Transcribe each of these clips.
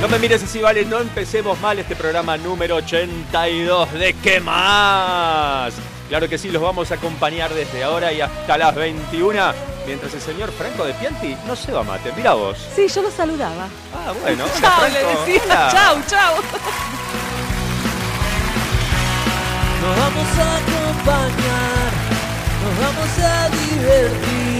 No me mires así, vale, no empecemos mal este programa número 82 de ¿Qué más? Claro que sí, los vamos a acompañar desde ahora y hasta las 21, mientras el señor Franco de Pianti no se va a mate. Mira vos. Sí, yo lo saludaba. Ah, bueno. Chao, le decía. Hola. Chau, chau. Nos vamos a acompañar, nos vamos a divertir.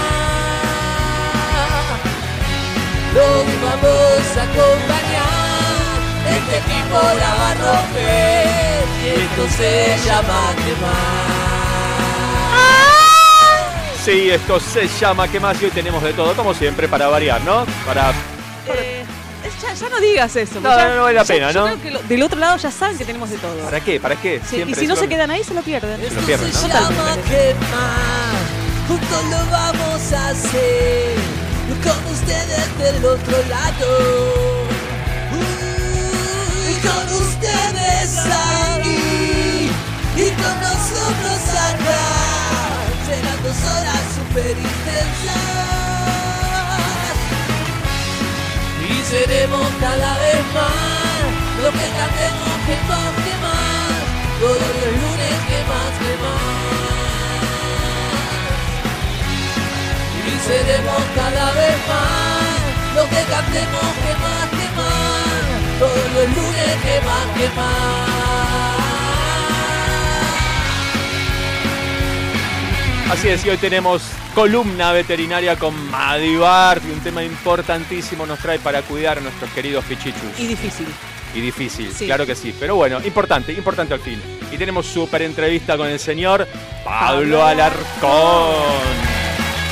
Los vamos a acompañar, este equipo la va a romper y esto se llama quemar. Sí, esto se llama ¿Qué más? Y hoy tenemos de todo, como siempre, para variar, ¿no? Para... Eh, ya, ya no digas eso. No, ya- no, no vale la yo- pena, yo ¿no? creo que lo- del otro lado ya saben que tenemos de todo. ¿Para qué? ¿Para qué? Sí, y si no se quedan ahí, se lo pierden. Se lo Esto pierden, se ¿no? llama quemar, juntos lo vamos a hacer, con ustedes del otro lado. Uh, y con ustedes ahí, y con nosotros acá, serán dos horas super intensas. Y seremos cada vez más lo que cantemos que más, que más. Todos seremos cada vez más lo que cantemos que más, que más. Todos los lunes que más, que más. Así es, y hoy tenemos columna veterinaria con Madivart y un tema importantísimo nos trae para cuidar a nuestros queridos pichichus. Y difícil. Y difícil, Sí. claro que sí. Pero bueno, importante, importante al fin. Y tenemos súper entrevista con el señor Pablo Pablo Alarcón.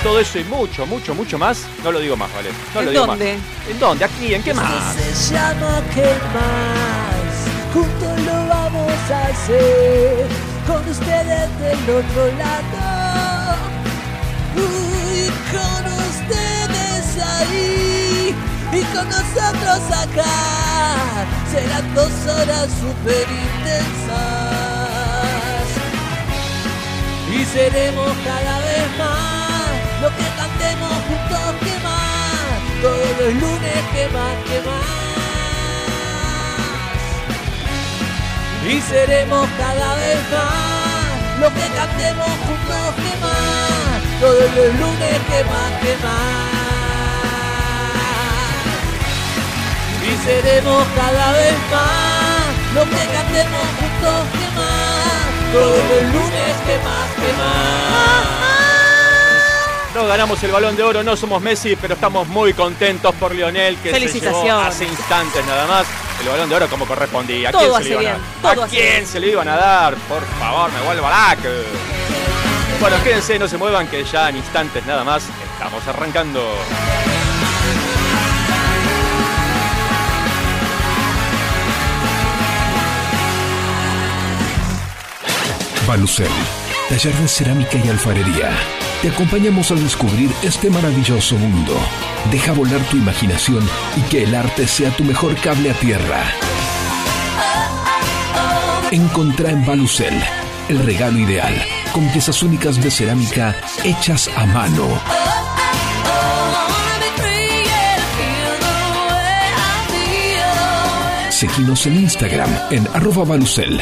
Todo eso y mucho, mucho, mucho más. No lo digo más, ¿vale? No lo ¿En digo dónde? más. ¿En dónde? ¿Aquí? ¿En qué más? Se llama que más, juntos lo vamos a hacer, con ustedes del otro lado, Uy, con ustedes ahí, y con nosotros acá, serán dos horas super intensas, y seremos cada vez más, todos los lunes que más, que más. Y seremos cada vez más, lo que cantemos juntos que más, todos los lunes que más, que más. Y seremos cada vez más, lo que cantemos juntos que más, todos los lunes que más, que más. No ganamos el balón de oro, no somos Messi, pero estamos muy contentos por Lionel, que se llevó hace instantes nada más el balón de oro como correspondía. ¿A Todo quién se le iban a quién se le iban a dar? Por favor, me vuelvo a la que- Bueno, quédense, no se muevan, que ya en instantes nada más estamos arrancando. Balucel, taller de cerámica y alfarería. Te acompañamos a descubrir este maravilloso mundo. Deja volar tu imaginación y que el arte sea tu mejor cable a tierra. Encontrá en Balucel el regalo ideal, con piezas únicas de cerámica hechas a mano. Seguinos en Instagram en arroba Balucel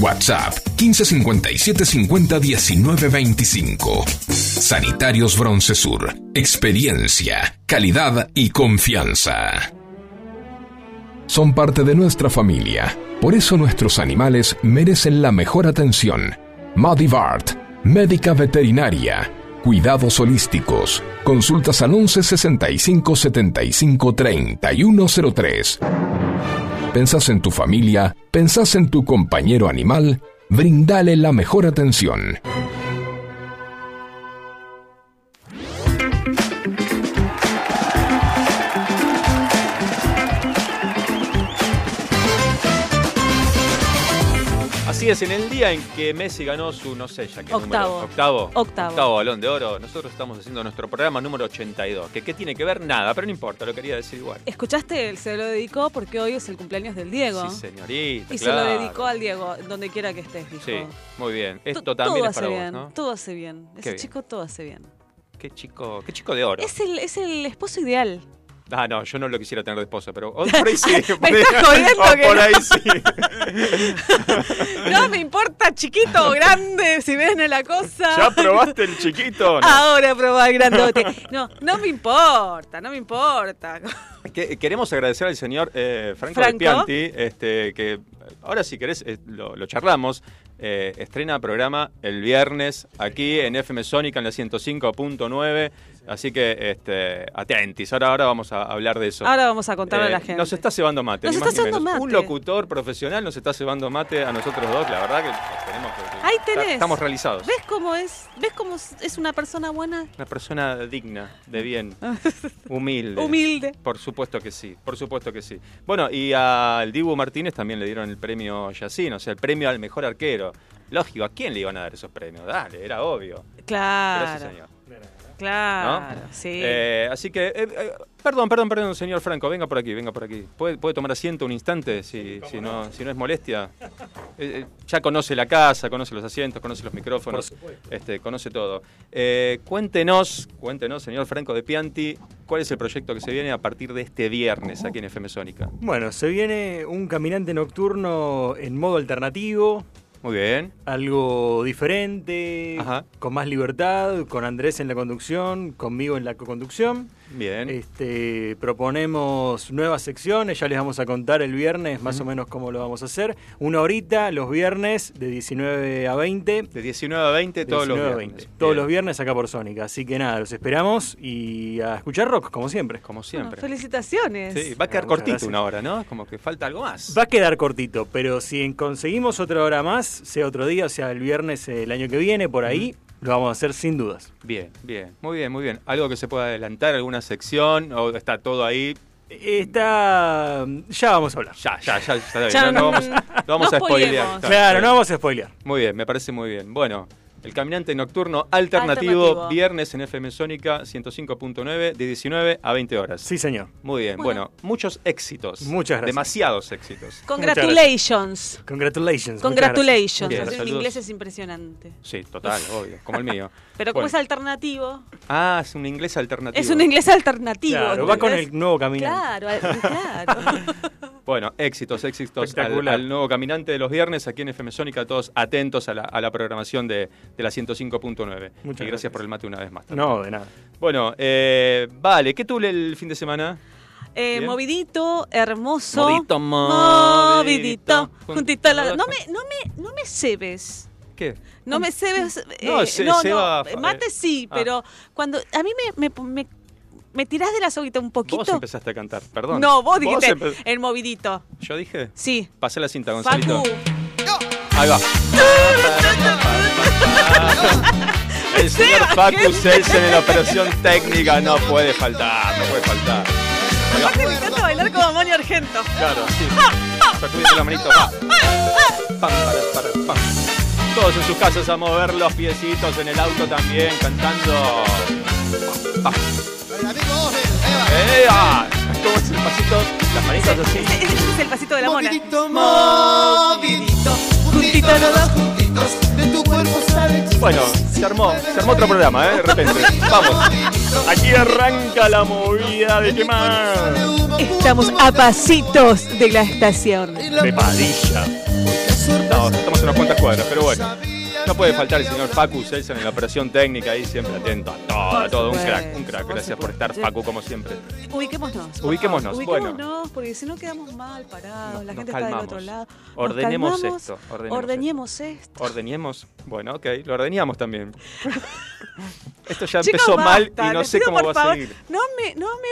WhatsApp 1557 50 19 25. Sanitarios Broncesur. Experiencia, calidad y confianza. Son parte de nuestra familia. Por eso nuestros animales merecen la mejor atención. Madivart, médica veterinaria. Cuidados holísticos. Consultas al 11 65 75 3103. ¿Pensás en tu familia? ¿Pensás en tu compañero animal? Brindale la mejor atención. Así es, en el día en que Messi ganó su, no sé ya qué Octavo. número. Octavo. Octavo. Octavo balón de oro. Nosotros estamos haciendo nuestro programa número 82. Que qué tiene que ver nada, pero no importa, lo quería decir igual. ¿Escuchaste? Él se lo dedicó porque hoy es el cumpleaños del Diego. Sí, señorita. y se claro. lo dedicó al Diego, donde quiera que estés, dijo. Sí, muy bien. To- Esto también todo es para hace vos, bien, ¿no? todo hace bien. Ese bien. chico todo hace bien. Qué chico, qué chico de oro. Es el, es el esposo ideal. Ah, no, yo no lo quisiera tener de esposa, pero oh, por ahí sí. Me por ahí, estás jodiendo oh, que por no. ahí sí. No me importa chiquito o grande, si ven la cosa. ¿Ya probaste el chiquito? No. Ahora probá el grandote. No, no me importa, no me importa. Que- queremos agradecer al señor eh, Franco, Franco. Pianti, este, que ahora si querés eh, lo, lo charlamos. eh, estrena programa el viernes aquí en FM Sónica en la 105.9. Así que este, atentis. Ahora, ahora vamos a hablar de eso. Ahora vamos a contarle a la Eh, gente. Nos está cebando mate. Nos está cebando mate. Un locutor profesional nos está cebando mate a nosotros dos. La verdad que tenemos que- Ahí tenés. Estamos realizados. ¿Ves cómo es? ¿Ves cómo es una persona buena? Una persona digna, de bien, humilde. Humilde. Por supuesto que sí, por supuesto que sí. Bueno, y al Dibu Martínez también le dieron el premio Yacine, o sea, el premio al mejor arquero. Lógico, ¿a quién le iban a dar esos premios? Dale, era obvio. Claro. Gracias, señor. Claro, sí. Eh, así que, eh, eh, perdón, perdón, perdón, señor Franco, venga por aquí, venga por aquí. ¿Puede, puede tomar asiento un instante si, si, no, si no es molestia? Ya conoce la casa, conoce los asientos, conoce los micrófonos, este, conoce todo. Eh, cuéntenos, cuéntenos, señor Franco de Pianti, cuál es el proyecto que se viene a partir de este viernes aquí en FM Sónica. Bueno, se viene un caminante nocturno en modo alternativo, Muy bien. algo diferente, Ajá. con más libertad, con Andrés en la conducción, conmigo en la co-conducción. Bien. Este, proponemos nuevas secciones, ya les vamos a contar el viernes más o menos cómo lo vamos a hacer. Una horita los viernes de 19 a 20. De 19 a 20 todos los 19 a viernes. 20. Todos los viernes acá por Sónica. Así que nada, los esperamos y a escuchar rock, como siempre. Como Bueno, siempre. felicitaciones. Sí, va a quedar Muchas cortito gracias. una hora, ¿no? Como que falta algo más. Va a quedar cortito, pero si conseguimos otra hora más, sea otro día, o sea el viernes el año que viene, por ahí, lo vamos a hacer sin dudas. Bien, bien, muy bien, muy bien. ¿Algo que se pueda adelantar, alguna sección o está todo ahí? Está. Ya vamos a hablar. Ya, ya, ya, está bien. Ya no, no no- vamos, no vamos a spoilear. Claro, no vamos a spoilear. Muy bien, me parece muy bien. Bueno, el caminante nocturno alternativo, Alternativo. viernes en FM Sónica 105.9 de 19 a 20 horas. Sí, señor. Muy bien, bueno, Bueno. muchos éxitos. Muchas gracias. Demasiados éxitos. Congratulations. Congratulations. Congratulations. Bien, Así en saludos. inglés es impresionante. Sí, total, obvio, como el mío. Pero como Bueno. es alternativo, Ah, es un inglés alternativo. es un inglés alternativo. gracias. Claro, va con el nuevo caminante. Claro, claro. Bueno, éxitos, éxitos al, nuevo caminante de los viernes aquí en FM Sónica, todos atentos a la, a la programación de, de la 105.9. Y gracias, gracias. por el mate una vez más. No, de nada. Bueno, eh, vale, ¿qué tuve el fin de semana? Eh, movidito, hermoso. Movidito, movidito. movidito. Juntito al lado. No me, no me, no me cebes. ¿Qué? No me cebes. No, eh, se- no, ceba, no, eh, mate sí, ah. pero cuando a mí me, me, me, me tirás de la soguita un poquito. Vos empezaste a cantar, perdón. no, vos dijiste el movidito. ¿Yo dije? Sí. Pasé la cinta, Gonzalito. Facu. Ahí va. El señor Facu Selsen en la operación técnica no puede faltar, no puede faltar. Aparte me encanta bailar como Moni Argento. Claro, sí. Sacudiendo la manito, va. Pam, para, para, pam. Todos en sus casas a mover los piecitos en el auto también, cantando. Pam. ¡Ea! ¿Cómo es el pasito? Las manitas así. Ese, ese es el pasito de la mona. movidito, juntito los dos juntitos, de tu cuerpo sale Bueno, se armó, se armó otro programa, ¿eh? De repente. Vamos. Aquí arranca la movida de qué más. Estamos a pasitos de la estación. De Padilla. No, estamos en unas cuantas cuadras, pero bueno. No puede faltar el señor Facu Celsan en la operación técnica ahí, siempre atento a todo, a todo. Un crack, un crack. Gracias por estar, Facu, como siempre. Ubiquémonos. Ubiquémonos, bueno. Ubiquémonos, porque si no quedamos mal parados. Nos- la gente está del otro lado. Nos Ordenemos calmamos, esto, ordenemos esto. Ordenemos. Bueno, ok, lo ordeñamos también. Esto ya Chicos, empezó mal y no sé cómo va a seguir. No me, no me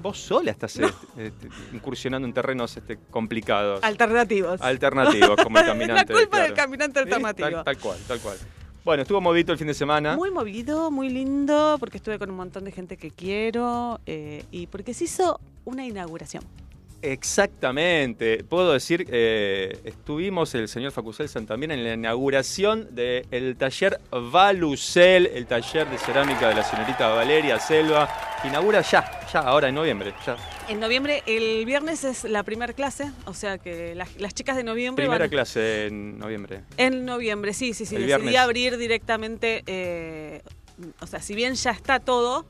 Vos sola estás eh, este, incursionando en terrenos este, complicados. Alternativos. Alternativos, como el la caminante. culpa del caminante Sí, alternativo. Tal, tal cual, tal cual. Bueno, estuvo modito el fin de semana. Muy movido, muy lindo, porque estuve con un montón de gente que quiero eh, y porque se hizo una inauguración. Exactamente. Puedo decir, eh, estuvimos el señor Facuselsan también en la inauguración del taller Valucel, el taller de cerámica de la señorita Valeria Selva. Inaugura ya, ya, ahora en noviembre, ya. En noviembre, el viernes es la primera clase, o sea que las, las chicas de noviembre Primera van... clase en noviembre. En noviembre, sí, sí, sí. El decidí viernes. abrir directamente, eh, o sea, si bien ya está todo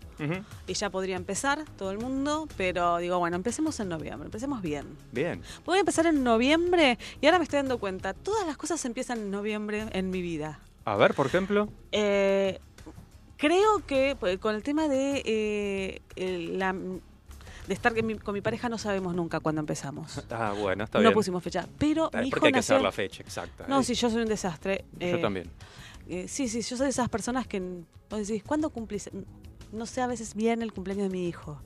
y ya podría empezar todo el mundo, pero digo, bueno, empecemos en noviembre, empecemos bien. Bien. Voy a empezar en noviembre y ahora me estoy dando cuenta, todas las cosas empiezan en noviembre en mi vida. A ver, por ejemplo. Eh, creo que pues, con el tema de eh, el- la- de estar con mi, con mi pareja no sabemos nunca cuándo empezamos. Ah, bueno, está no bien. pusimos fecha, pero Ah, mi hijo Porque hay que saber la fecha exacta. No, Eh, sí, yo soy un desastre. Yo Eh, también. eh, sí, sí, yo soy de esas personas que vos decís, ¿cuándo cumplís? No sé a veces bien el cumpleaños de mi hijo.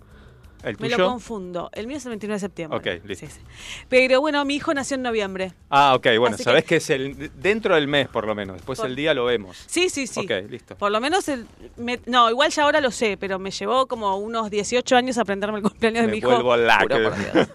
¿El Me tuyo? lo confundo. El mío es el 29 de septiembre. Ok, listo. Sí, sí. Pero bueno, mi hijo nació en noviembre. Ah, ok, bueno, Así sabés que- que... es el dentro del mes por lo menos. Después Por- el día lo vemos. Sí, sí, sí. Ok, listo. Por lo menos, el, me- no, igual ya ahora lo sé, pero me llevó como unos 18 años aprenderme el cumpleaños de mi hijo. vuelvo la por Dios.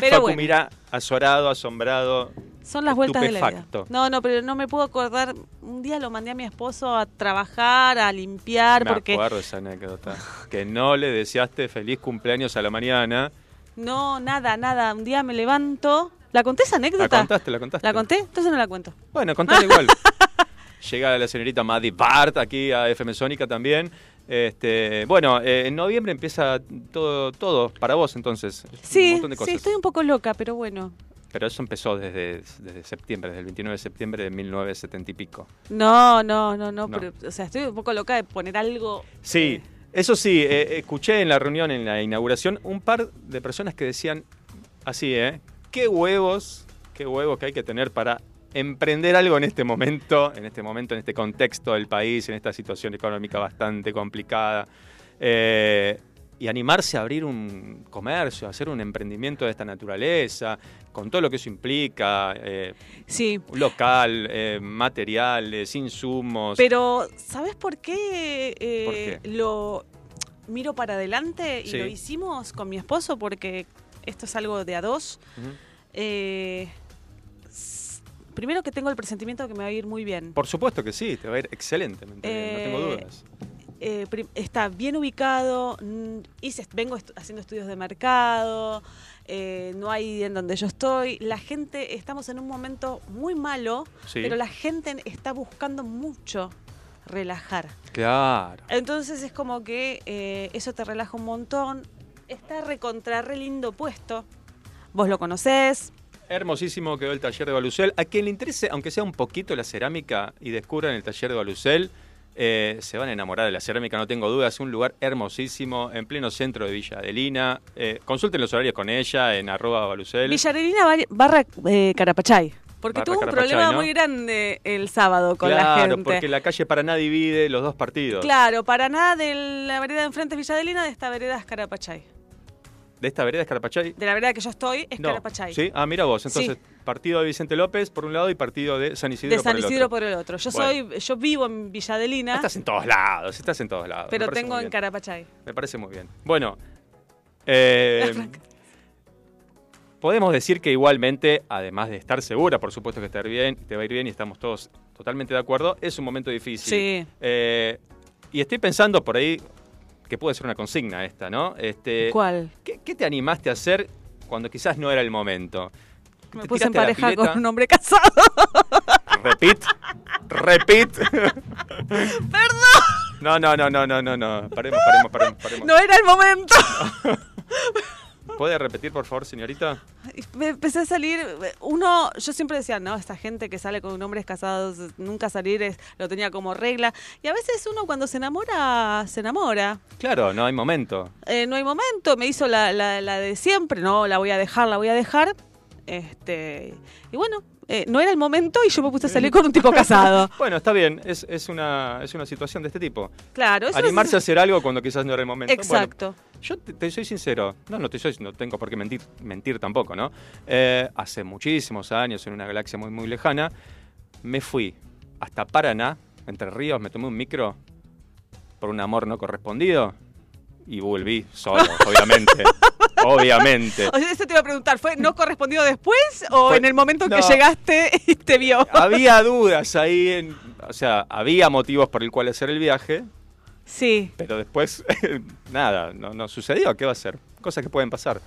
Pero bueno, mira azorado, asombrado. Son las vueltas de la vida. No, no, pero no me puedo acordar. Un día lo mandé a mi esposo a trabajar, a limpiar, Me porque acuerdo esa anécdota. Que no le deseaste feliz cumpleaños a la mañana. no, nada, nada. Un día me levanto. ¿La conté esa ¿La anécdota? contaste? ¿La contaste? ¿La conté? Entonces no la cuento. Bueno, contale igual. Llega la señorita Maddie Bart aquí a FM Sónica también. Este, bueno, eh, en noviembre empieza todo, todo para vos entonces. un Sí, montón de cosas. sí, estoy un poco loca, pero bueno. Pero eso empezó desde, desde septiembre, desde el 29 de septiembre de 1970 y pico. No, no, no, no, No. pero, o sea, estoy un poco loca de poner algo. Sí, eso sí, eh, escuché en la reunión, en la inauguración, un par de personas que decían así, ¿eh? ¿Qué huevos, qué huevos que hay que tener para emprender algo en este momento, en este momento, en este contexto del país, en esta situación económica bastante complicada? Eh, y animarse a abrir un comercio, a hacer un emprendimiento de esta naturaleza, con todo lo que eso implica, eh, Sí, local, eh, materiales, insumos. pero ¿sabes por qué, eh, ¿Por qué? lo miro para adelante y Sí. lo hicimos con mi esposo? Porque esto es algo de a dos. Eh, primero que tengo el presentimiento de que me va a ir muy bien. Por supuesto que sí, te va a ir excelentemente bien, no tengo Eh, dudas. Eh, está bien ubicado, mm, hice, vengo estu- haciendo estudios de mercado, eh, no hay en donde yo estoy. La gente, estamos en un momento muy malo, Sí. pero la gente está buscando mucho relajar. Claro. Entonces es como que eh, eso te relaja un montón. Está recontra re lindo puesto. Vos lo conocés. Hermosísimo quedó el taller de Balucel. A quien le interese, aunque sea un poquito la cerámica y descubran el taller de Balucel, eh, se van a enamorar de la cerámica, no tengo dudas. Es un lugar hermosísimo, en pleno centro de Villa Adelina. Eh, consulten los horarios con ella en arroba Balucel. Villarelina bar- barra eh, Carapachay. Porque tuvo un problema ¿no? muy grande el sábado con la claro, gente. porque la calle Paraná divide los dos partidos. Claro, para nada de la vereda de enfrente es Villa Adelina, de esta vereda es Carapachay. ¿De esta vereda es Carapachay? De la vereda que yo estoy es No. Carapachay. ¿Sí? Ah, mira vos. Entonces, partido de Vicente López por un lado y partido de San Isidro de San por el Isidro otro. por el otro. Yo Bueno. soy, yo vivo en Villa Adelina, Estás en todos lados, estás en todos lados. Pero tengo en. Carapachay. Me parece muy bien. Bueno, Eh, podemos decir que igualmente, además de estar segura, por supuesto que te va a ir bien, te va a ir bien y estamos todos totalmente de acuerdo, es un momento difícil. Sí. Eh, y estoy pensando por ahí que puede ser una consigna esta, ¿no? Este, ¿Cuál? ¿qué, qué te animaste a hacer cuando quizás no era el momento? Me ¿Te puse en pareja con un hombre casado. Repeat, repeat. Perdón. No, no, no, no, no, no, no. Paremos, paremos, paremos, paremos. No era el momento. ¿Puede repetir, por favor, señorita? Me empecé a salir, uno, yo siempre decía, no, esta gente que sale con hombres casados, nunca salir es, lo tenía como regla. Y a veces uno cuando se enamora, se enamora. Claro, no hay momento. Eh, no hay momento, me hizo la, la- la de siempre, no, la voy a dejar, la voy a dejar. Este, y bueno, eh, no era el momento y yo me puse a salir con un tipo casado. Bueno, está bien, es, es, una, es una situación de este tipo. Claro, eso Animarse a hacer algo cuando quizás no era el momento. Bueno, Exacto. yo te, te soy sincero, no, no te soy, no tengo por qué mentir, mentir tampoco, ¿no? Eh, hace muchísimos años, en una galaxia muy, muy lejana, me fui hasta Paraná, Entre Ríos, me tomé un micro por un amor no correspondido y volví solo, obviamente. obviamente. O sea, eso te iba a preguntar, ¿fue no correspondido después o Fue- en el momento en que llegaste y te vio? Había dudas ahí, en- o sea, había motivos por el cual hacer el viaje, Sí. pero después, nada, no, no sucedió. ¿Qué va a ser? Cosas que pueden pasar.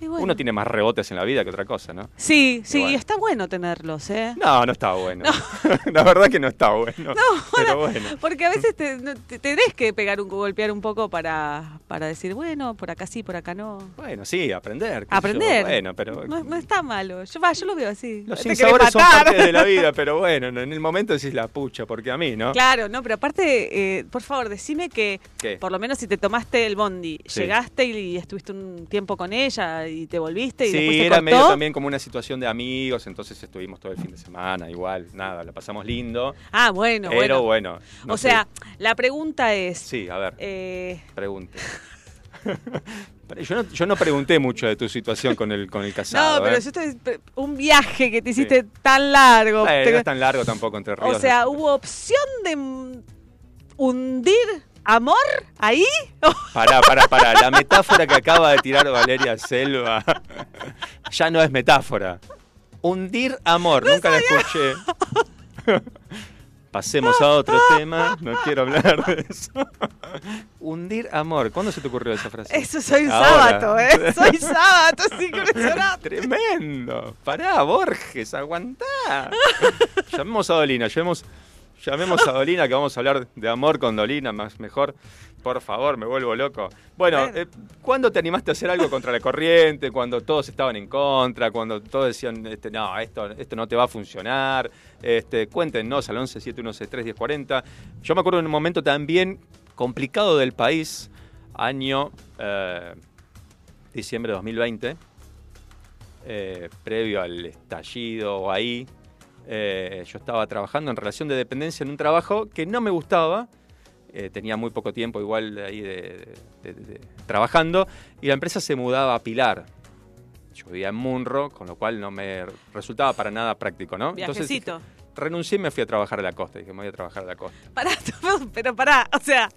Bueno. Uno tiene más rebotes en la vida que otra cosa, ¿no? Sí, sí, bueno. está bueno tenerlos, ¿eh? No, no está bueno. la verdad que no está bueno. pero bueno. Porque a veces te, no- te- tenés que pegar un golpear un poco para, para decir, bueno, por acá sí, por acá no. Bueno, sí, aprender. yo. Aprender. Bueno, pero No, no está malo. Yo, va, yo lo veo así. los sinsabores son parte de la vida, pero bueno, en el momento decís la pucha, porque a mí, ¿no? Claro, no, pero aparte, eh, por favor, decime que ¿Qué? por lo menos si te tomaste el bondi, Sí. llegaste y estuviste un tiempo con ella y te volviste y después Sí, se era cortó. medio también como una situación de amigos, entonces estuvimos todo el fin de semana, igual, nada, la pasamos lindo. Ah, bueno, pero bueno. bueno. no o sé. sea, la pregunta es, Sí, a ver, eh, pregunte. Yo, no, yo no pregunté mucho de tu situación con el, con el casado. no, pero ¿eh? yo estoy, un viaje que te hiciste tan largo. Eh, te- no es tan largo tampoco entre ríos. o sea. ¿hubo opción de hundir amor ahí? Pará, pará, pará. La metáfora que acaba de tirar Valeria Selva ya no es metáfora. Hundir amor, nunca la escuché. Pasemos a otro tema, no quiero hablar de eso. Hundir amor, ¿cuándo se te ocurrió esa frase? Eso soy Ahora. sábato, ¿eh? Soy sábato, es impresionante. Tremendo. Pará, Borges, aguantá. Llamemos a Dolina, llamemos, llamemos a Dolina que vamos a hablar de amor con Dolina, más mejor. Por favor, me vuelvo loco. Bueno, eh, ¿cuándo te animaste a hacer algo contra la corriente? Cuando todos estaban en contra, cuando todos decían, este, no, esto, esto no te va a funcionar. Este, cuéntenos al 11 7163 1040. Yo me acuerdo en un momento también complicado del país, año eh, diciembre de 2020 eh, previo al estallido ahí, eh, yo estaba trabajando en relación de dependencia en un trabajo que no me gustaba. eh, tenía muy poco tiempo igual ahí de, de- de- de- trabajando y la empresa se mudaba a Pilar. Yo vivía en Munro, con lo cual no me resultaba para nada práctico, ¿no? Viajecito. dije, renuncié y me fui a trabajar a la costa. Dije, me voy a trabajar a la costa. Pará, pero pará, o sea,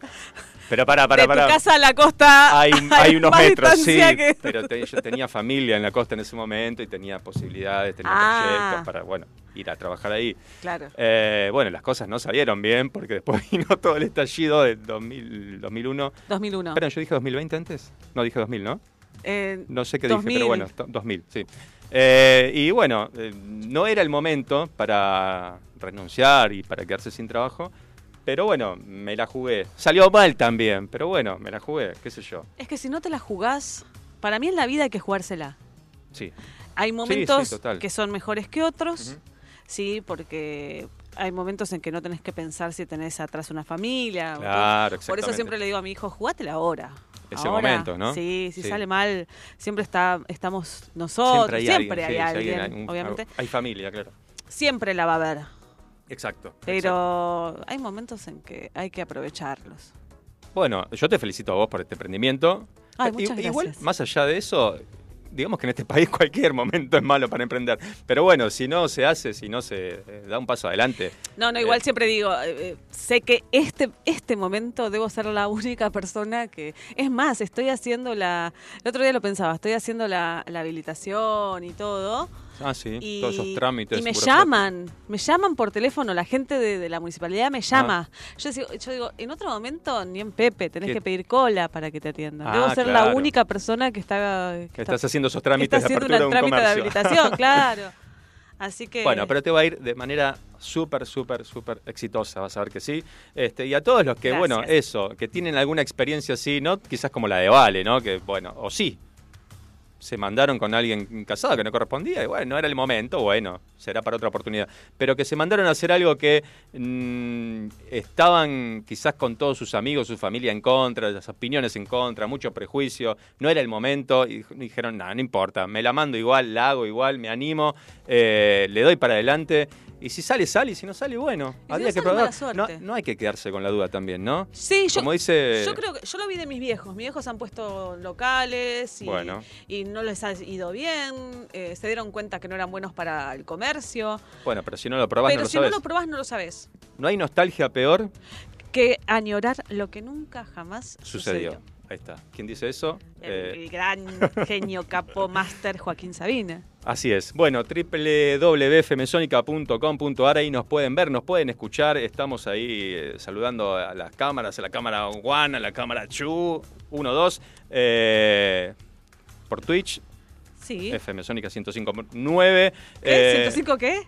Pero para, para, de para. tu casa a la costa Hay, hay unos metros, sí, que- pero te- yo tenía familia en la costa en ese momento y tenía posibilidades, tenía Ah. proyectos para, bueno, ir a trabajar ahí. Claro. Eh, bueno, las cosas no salieron bien porque después vino todo el estallido de 2000, 2001. 2001. Espera, ¿yo dije 2020 antes? No, dije 2000, ¿no? Eh, No sé qué 2000. dije, pero bueno, to- 2000, sí. Eh, y bueno, eh, no era el momento para renunciar y para quedarse sin trabajo, pero bueno, me la jugué. Salió mal también, pero bueno, me la jugué, qué sé yo. es que si no te la jugás, para mí en la vida hay que jugársela. Sí. Hay momentos que son mejores que otros, sí, porque hay momentos en que no tenés que pensar si tenés atrás una familia. o Claro, todo. Por eso siempre le digo a mi hijo, jugátela ahora. Ese Ahora, momento, ¿no? Sí, si Sí. sale mal, siempre está, estamos nosotros, siempre hay, sí, alguien, hay un- obviamente. Hay familia, claro. Siempre la va a haber, Exacto. exacto. pero hay momentos en que hay que aprovecharlos. Bueno, yo te felicito a vos por este emprendimiento. Ay, muchas Igual, gracias. más allá de eso, digamos que en este país cualquier momento es malo para emprender. Pero bueno, si no se hace, si no se eh, da un paso adelante. No, no, igual eh, siempre digo, eh, eh, sé que este, este momento debo ser la única persona que... Es más, estoy haciendo la... El otro día lo pensaba, estoy haciendo la, la habilitación y todo. Ah, sí, Y, todos esos trámites. y me llaman, me llaman por teléfono, la gente de, de la municipalidad me llama. Ah. Yo, digo, yo digo, en otro momento ni en Pepe, tenés ¿Qué? que pedir cola para que te atiendan. Ah, Debo ser la claro. única persona que está... Que Que está- estás haciendo esos que trámites está de haciendo apertura de un un trámite de habilitación, claro. Así que... Bueno, pero te va a ir de manera súper, súper, súper exitosa, vas a ver que sí. Este, y a todos los que, bueno, Gracias. eso, que tienen alguna experiencia así, no quizás como la de Vale, ¿no? Que, bueno, o sí, se mandaron con alguien casado que no correspondía, y bueno, no era el momento, bueno, será para otra oportunidad. Pero que se mandaron a hacer algo que mm, estaban quizás con todos sus amigos, su familia en contra, las opiniones en contra, mucho prejuicio, no era el momento, y dijeron, nada, no importa, me la mando igual, la hago igual, me animo, eh, le doy para adelante. Y si sale, sale, y si no sale, bueno, Y habría no que probar. No, hay que quedarse con la duda también, ¿no? Sí, yo, Como dice- yo creo que yo lo vi de mis viejos. Mis viejos han puesto locales y, Bueno. y no les ha ido bien. eh, se dieron cuenta que no eran buenos para el comercio. Bueno, pero si no lo probás, Pero no lo si sabes. no lo probás, no lo sabes. ¿No hay nostalgia peor? Que añorar lo que nunca jamás Sucedió. sucedió. Ahí está. ¿Quién dice eso? El, Eh, gran genio capo máster Joaquín Sabina. Así es. Bueno, www.femesónica.com.ar ahí nos pueden ver, nos pueden escuchar. Estamos ahí eh, saludando a las cámaras, a la cámara One, a la cámara Chu, 1, 2. eh, por Twitch, Sí. FMSónica 105.9. ¿Qué? ¿105 qué?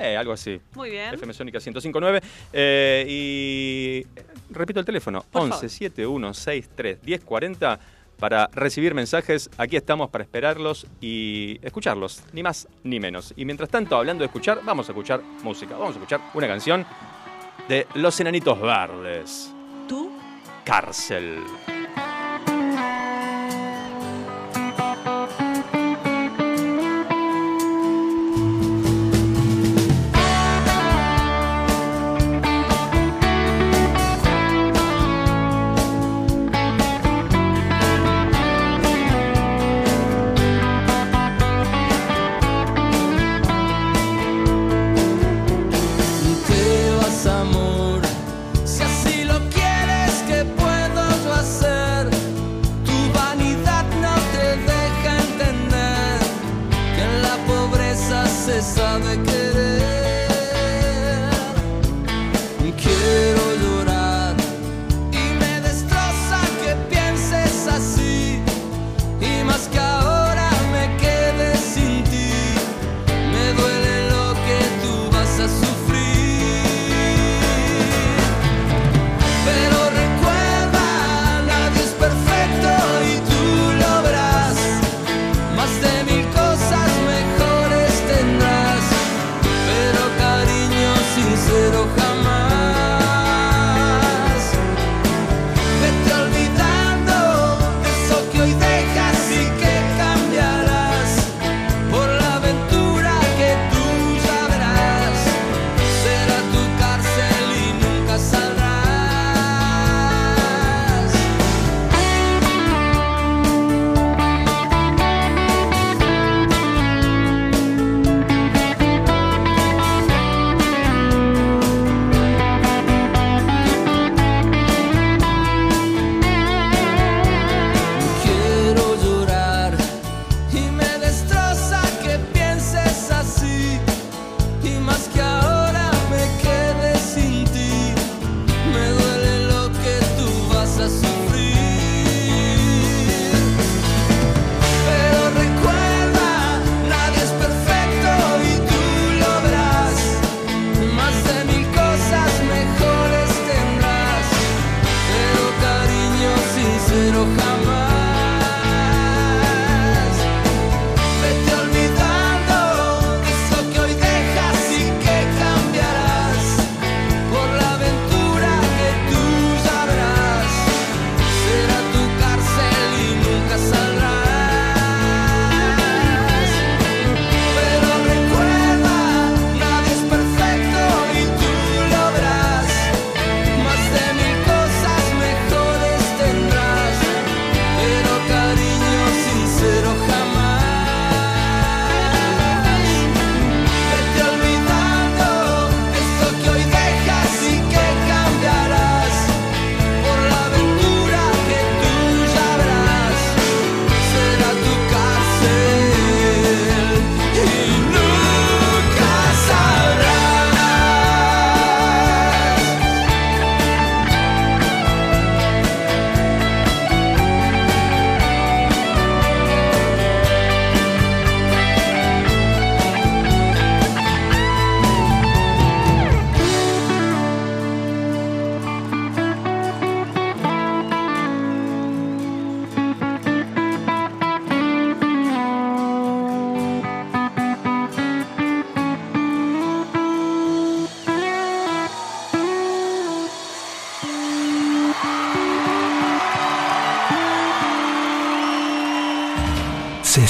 Eh, algo así. Muy bien. FM Sónica 105.9. Eh, y repito el teléfono: Por 11 favor. 7163 1040 para recibir mensajes. Aquí estamos para esperarlos y escucharlos, ni más ni menos. Y mientras tanto, hablando de escuchar, vamos a escuchar música. Vamos a escuchar una canción de Los Enanitos Verdes, ¿Tú? Cárcel.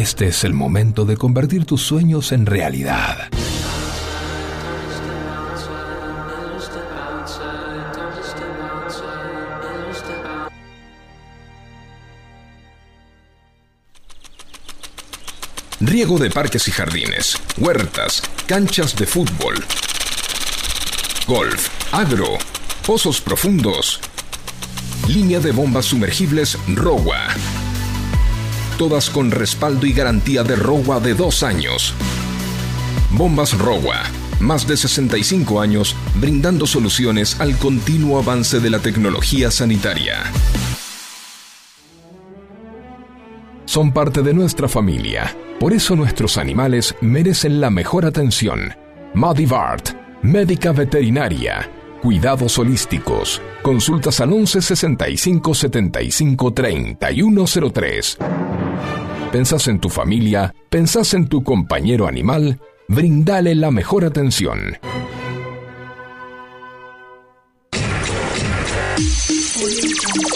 Este es el momento de convertir tus sueños en realidad. Riego de parques y jardines, huertas, canchas de fútbol, golf, agro, pozos profundos, línea de bombas sumergibles ROWA. Todas con respaldo y garantía de ROWA de dos años. Bombas ROWA, más de 65 años brindando soluciones al continuo avance de la tecnología sanitaria. Son parte de nuestra familia. Por eso nuestros animales merecen la mejor atención. Madivart, médica veterinaria, cuidados holísticos. Consultas al 11 65 75 3103. ¿Pensás en tu familia? ¿Pensás en tu compañero animal? Brindale la mejor atención.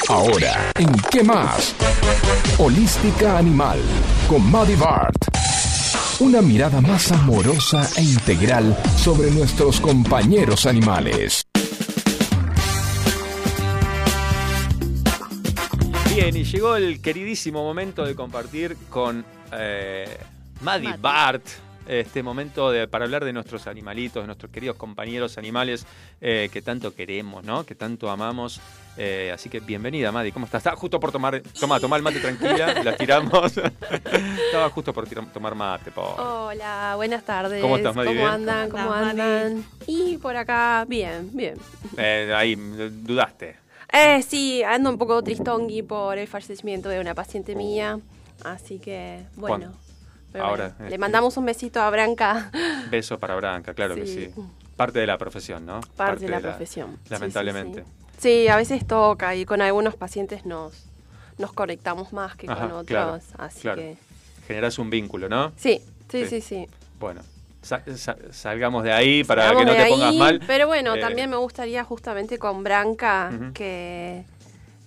Ahora, ¿en qué más? Holística Animal, con Maddie Bart. Una mirada más amorosa e integral sobre nuestros compañeros animales. Bien, y llegó el queridísimo momento de compartir con eh, Maddie Maddie. Bart. Este momento de- para hablar de nuestros animalitos, de nuestros queridos compañeros animales eh, que tanto queremos, ¿no? Que tanto amamos. Eh, así que bienvenida, Maddie. ¿Cómo estás? Estaba justo por tomar. Toma, toma el mate tranquila. la tiramos. Estaba justo por tomar mate, po. Hola, buenas tardes. ¿Cómo estás, Madi? ¿Cómo andan? ¿Cómo ¿Cómo andás, andan? Y por acá, bien, bien. Eh, ahí, dudaste. Eh, sí, ando un poco tristongui por el fallecimiento de una paciente mía. Así que, bueno. Ahora, bueno, este- Le mandamos un besito a Branca. Beso para Branca, claro que Sí. Parte de la profesión, ¿no? Parte de la profesión. Lamentablemente. Sí, sí. Sí, a veces toca y con algunos pacientes nos, nos conectamos más que Ajá, con otros. claro, así claro. que. Generás un vínculo, ¿no? Sí, Sí. sí, sí. Bueno, sa- sa- salgamos de ahí para Salgamos que no te pongas mal. Pero bueno, Eh, también me gustaría justamente con Branca, que,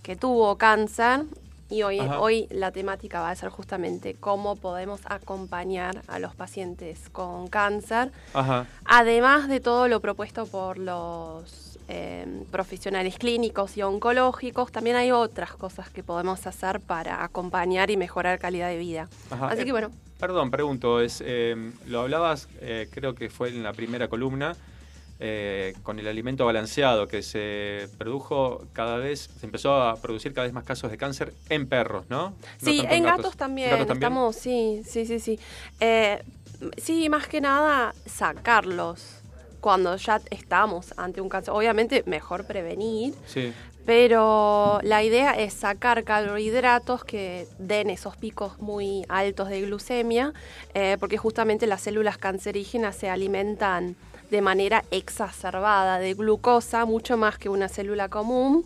que tuvo cáncer, y hoy, Ajá. hoy la temática va a ser justamente cómo podemos acompañar a los pacientes con cáncer, Ajá. además de todo lo propuesto por los eh, profesionales clínicos y oncológicos, también hay otras cosas que podemos hacer para acompañar y mejorar calidad de vida. Ajá. Así Eh, que bueno, Perdón, pregunto, es, eh, lo hablabas, eh, creo que fue en la primera columna, eh, con el alimento balanceado, que se produjo cada vez, se empezó a producir cada vez más casos de cáncer en perros, ¿no? No Sí, en gatos, también. ¿Gatos también? Estamos, sí, sí, sí, sí. Sí, más que nada sacarlos cuando ya estamos ante un cáncer. Obviamente mejor prevenir, Sí, pero la idea es sacar carbohidratos que den esos picos muy altos de glucemia, eh, porque justamente las células cancerígenas se alimentan de manera exacerbada de glucosa, mucho más que una célula común.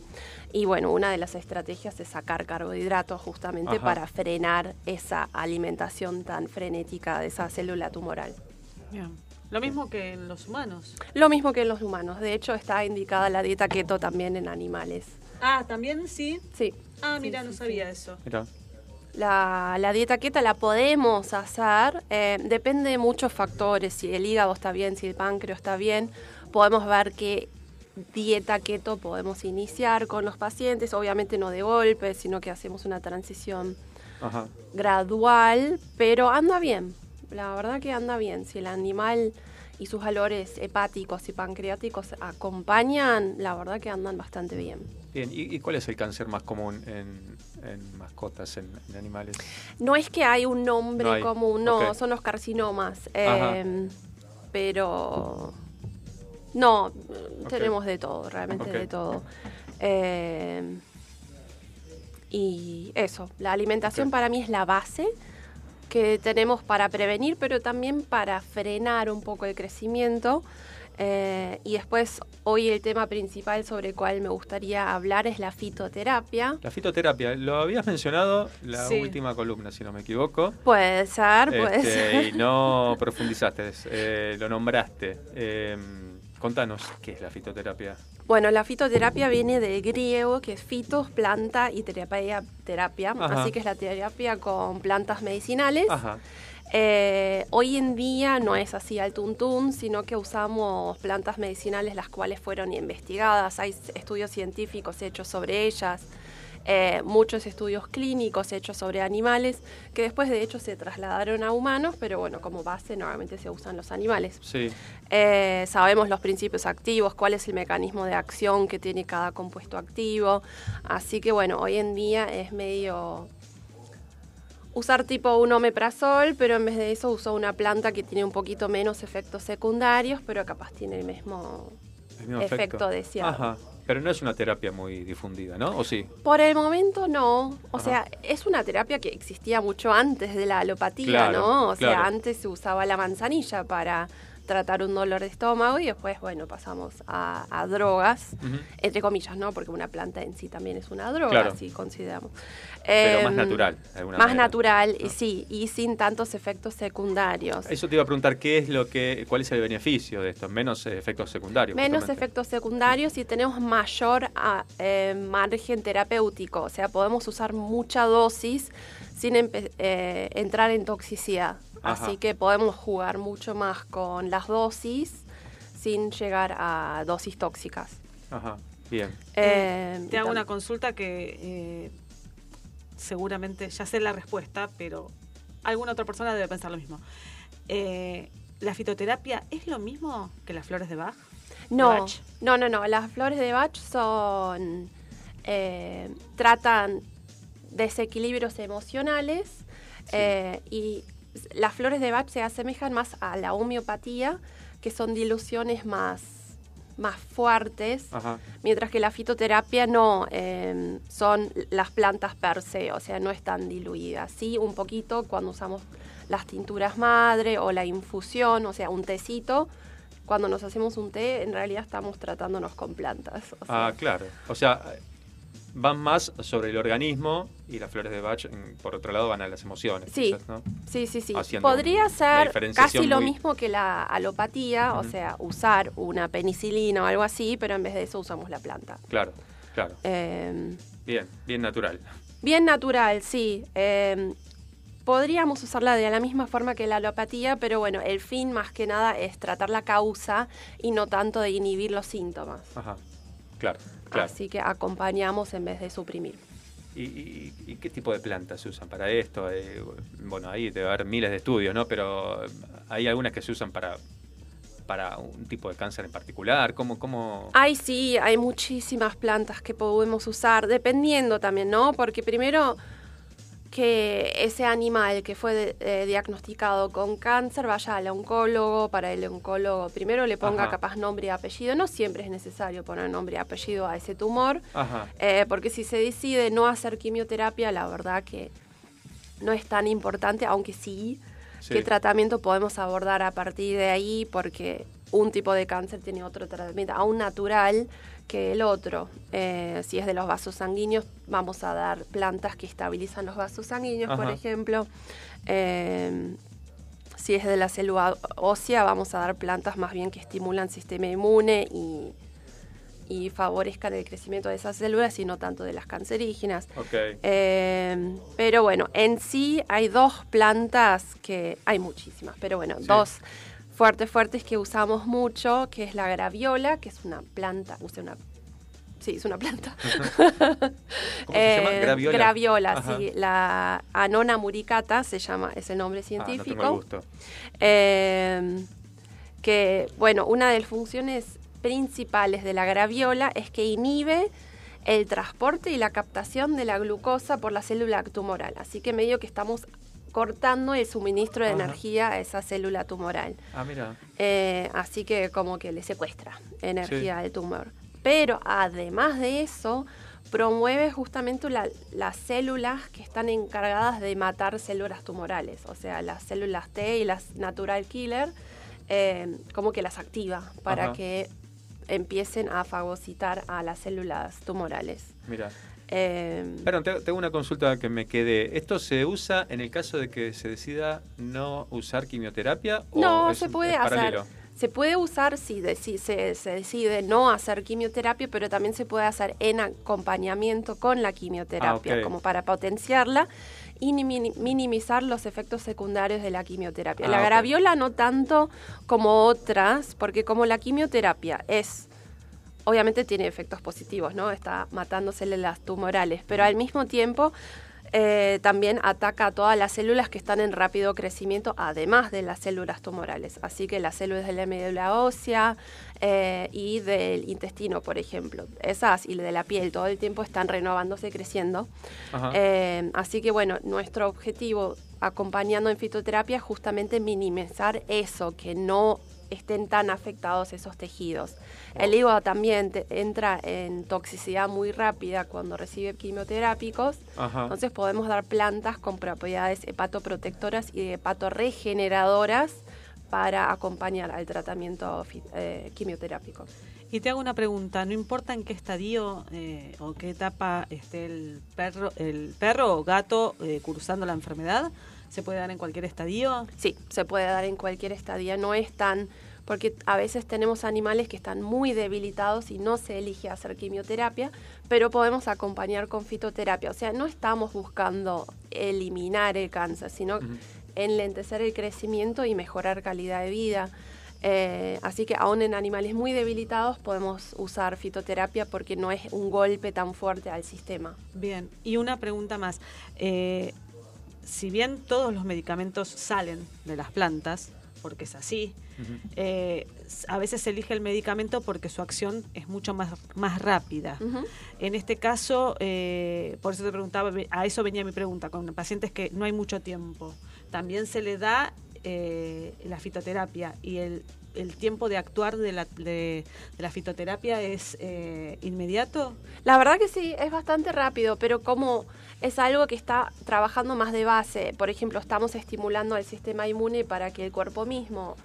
Y bueno, una de las estrategias es sacar carbohidratos justamente Ajá. para frenar esa alimentación tan frenética de esa célula tumoral. Bien. Lo mismo que en los humanos. Lo mismo que en los humanos. De hecho, está indicada la dieta keto también en animales. Ah, también sí. Sí. Ah, mira, sí, no sí. sabía eso. mira. La, la dieta keto la podemos hacer, eh, depende de muchos factores, si el hígado está bien, si el páncreas está bien, podemos ver qué dieta keto podemos iniciar con los pacientes, obviamente no de golpe, sino que hacemos una transición Ajá. gradual, pero anda bien, la verdad que anda bien, si el animal y sus valores hepáticos y pancreáticos acompañan, la verdad que andan bastante bien. Bien, ¿y, y cuál es el cáncer más común en, en mascotas, en, en animales? No es que hay un nombre No hay, común, no, son los carcinomas. Eh, pero no, tenemos de todo, realmente de todo. Eh, Y eso, la alimentación para mí es la base que tenemos para prevenir, pero también para frenar un poco el crecimiento. Eh, y después, hoy el tema principal sobre el cual me gustaría hablar es la fitoterapia. La fitoterapia, lo habías mencionado la Sí. última columna, si no me equivoco. Puede ser, puede Este, ser. y no profundizaste, eh, lo nombraste. Eh, contanos qué es la fitoterapia. Bueno, la fitoterapia viene del griego, que es fitos, planta, y terapia, terapia. Ajá. Así que es la terapia con plantas medicinales. Ajá. Eh, hoy en día no es así al tuntún, sino que usamos plantas medicinales las cuales fueron investigadas. Hay estudios científicos hechos sobre ellas, eh, muchos estudios clínicos hechos sobre animales, que después de hecho se trasladaron a humanos, pero bueno, como base normalmente se usan los animales. Sí. Eh, sabemos los principios activos, cuál es el mecanismo de acción que tiene cada compuesto activo. Así que bueno, hoy en día es medio usar tipo un omeprazol, pero en vez de eso uso una planta que tiene un poquito menos efectos secundarios, pero capaz tiene el mismo El mismo efecto deseado. Ajá. Pero no es una terapia muy difundida, ¿no? ¿O sí? Por el momento no. O Ajá. sea, es una terapia que existía mucho antes de la alopatía, Claro, ¿no? O sea, antes se usaba la manzanilla para tratar un dolor de estómago y después, bueno, pasamos a, a drogas, entre comillas, ¿no? Porque una planta en sí también es una droga, Claro. si consideramos. Pero más Em, natural, de Más manera. natural, y Ah. sí, y sin tantos efectos secundarios. Eso te iba a preguntar, ¿qué es lo que, ¿cuál es el beneficio de esto? Menos eh, efectos secundarios. Menos justamente. efectos secundarios y tenemos mayor ah, eh, margen terapéutico. O sea, podemos usar mucha dosis sin eh, entrar en toxicidad. Ajá. Así que podemos jugar mucho más con las dosis sin llegar a dosis tóxicas. Ajá, bien. Eh, Te hago una consulta que eh, seguramente ya sé la respuesta, pero alguna otra persona debe pensar lo mismo. Eh, ¿La fitoterapia es lo mismo que las flores de Bach? No, Bach. no, no, no. Las flores de Bach son. eh, tratan desequilibrios emocionales eh, y las flores de Bach se asemejan más a la homeopatía, que son diluciones más, más fuertes, Ajá. mientras que la fitoterapia no eh, son las plantas per se, o sea, no están diluidas. Sí, un poquito cuando usamos las tinturas madre o la infusión, o sea, un tecito. Cuando nos hacemos un té, en realidad estamos tratándonos con plantas. o sea, Ah, claro. O sea, van más sobre el organismo y las flores de Bach, por otro lado, van a las emociones. Sí. quizás, ¿no? Sí, sí, sí. haciendo Podría ser casi lo mismo que la alopatía, o sea, usar una penicilina o algo así, pero en vez de eso usamos la planta. Claro, claro. Eh, Bien, bien natural. bien natural, sí. Eh, podríamos usarla de la misma forma que la alopatía, pero bueno, el fin más que nada es tratar la causa y no tanto de inhibir los síntomas. Ajá. Claro, claro. Así que acompañamos en vez de suprimir. ¿Y, y- y qué tipo de plantas se usan para esto? Eh, bueno, ahí debe haber miles de estudios, ¿no? Pero hay algunas que se usan para, para un tipo de cáncer en particular. ¿Cómo, cómo? Ay, sí, hay muchísimas plantas que podemos usar, dependiendo también, ¿no? Porque primero que ese animal que fue eh, diagnosticado con cáncer vaya al oncólogo, para el oncólogo primero le ponga Ajá. capaz nombre y apellido. No siempre es necesario poner nombre y apellido a ese tumor, eh, porque si se decide no hacer quimioterapia, la verdad que no es tan importante, aunque sí, Sí. qué tratamiento podemos abordar a partir de ahí, porque un tipo de cáncer tiene otro tratamiento, aún natural que el otro. Eh, si es de los vasos sanguíneos, vamos a dar plantas que estabilizan los vasos sanguíneos, por ejemplo. Eh, si es de la célula ósea, vamos a dar plantas más bien que estimulan el sistema inmune y, y favorezcan el crecimiento de esas células y no tanto de las cancerígenas. Eh, pero bueno, en sí hay dos plantas que hay muchísimas, pero bueno, Sí. dos fuertes fuertes que usamos mucho, que es la graviola, que es una planta, usé una Sí, es una planta. ¿Cómo se llama? Eh, Graviola. Graviola, Ajá. sí. La Anona muricata se llama, es el nombre Ah, no científico. gusto. Eh, que, bueno, una de las funciones principales de la graviola es que inhibe el transporte y la captación de la glucosa por la célula tumoral. Así que medio que estamos cortando el suministro de Ajá. energía a esa célula tumoral. Ah, mira. Eh, así que como que le secuestra energía Sí. al tumor. Pero además de eso, promueve justamente la- las células que están encargadas de matar células tumorales, o sea, las células T y las natural killer, eh, como que las activa para Ajá. que empiecen a fagocitar a las células tumorales. Mira. Eh, Perdón, tengo una consulta que me quedé. ¿Esto se usa en el caso de que se decida no usar quimioterapia? o No, es- se puede hacer. paralelo? Se puede usar si, se, se decide no hacer quimioterapia, pero también se puede hacer en acompañamiento con la quimioterapia, Ah, como para potenciarla y ni- mini- minimizar los efectos secundarios de la quimioterapia. Ah, la ok. graviola no tanto como otras, porque como la quimioterapia es obviamente tiene efectos positivos, ¿no? Está matando células tumorales, pero al mismo tiempo eh, también ataca a todas las células que están en rápido crecimiento, además de las células tumorales. Así que las células de la médula ósea eh, y del intestino, por ejemplo, esas y de la piel, todo el tiempo están renovándose y creciendo. Eh, así que bueno, nuestro objetivo acompañando en fitoterapia es justamente minimizar eso, que no estén tan afectados esos tejidos. El hígado también te- entra en toxicidad muy rápida cuando recibe quimioterápicos, Ajá. entonces podemos dar plantas con propiedades hepatoprotectoras y hepatorregeneradoras para acompañar al tratamiento eh, quimioterápico. Y te hago una pregunta, no importa en qué estadio eh, o qué etapa esté el perro, el perro o gato eh, cursando la enfermedad, se puede dar en cualquier estadio. Sí, se puede dar en cualquier estadio, no es tan porque a veces tenemos animales que están muy debilitados y no se elige hacer quimioterapia, pero podemos acompañar con fitoterapia. O sea, no estamos buscando eliminar el cáncer, sino enlentecer el crecimiento y mejorar calidad de vida. Eh, así que aún en animales muy debilitados podemos usar fitoterapia porque no es un golpe tan fuerte al sistema. Bien, y una pregunta más. Eh, si bien todos los medicamentos salen de las plantas, porque es así, eh, a veces se elige el medicamento porque su acción es mucho más, más rápida. En este caso, eh, por eso te preguntaba, a eso venía mi pregunta, con pacientes que no hay mucho tiempo. También se le da eh, la fitoterapia y el, el tiempo de actuar de la, de, de la fitoterapia es eh, inmediato. La verdad que sí, es bastante rápido, pero como es algo que está trabajando más de base, por ejemplo, estamos estimulando al sistema inmune para que el cuerpo mismo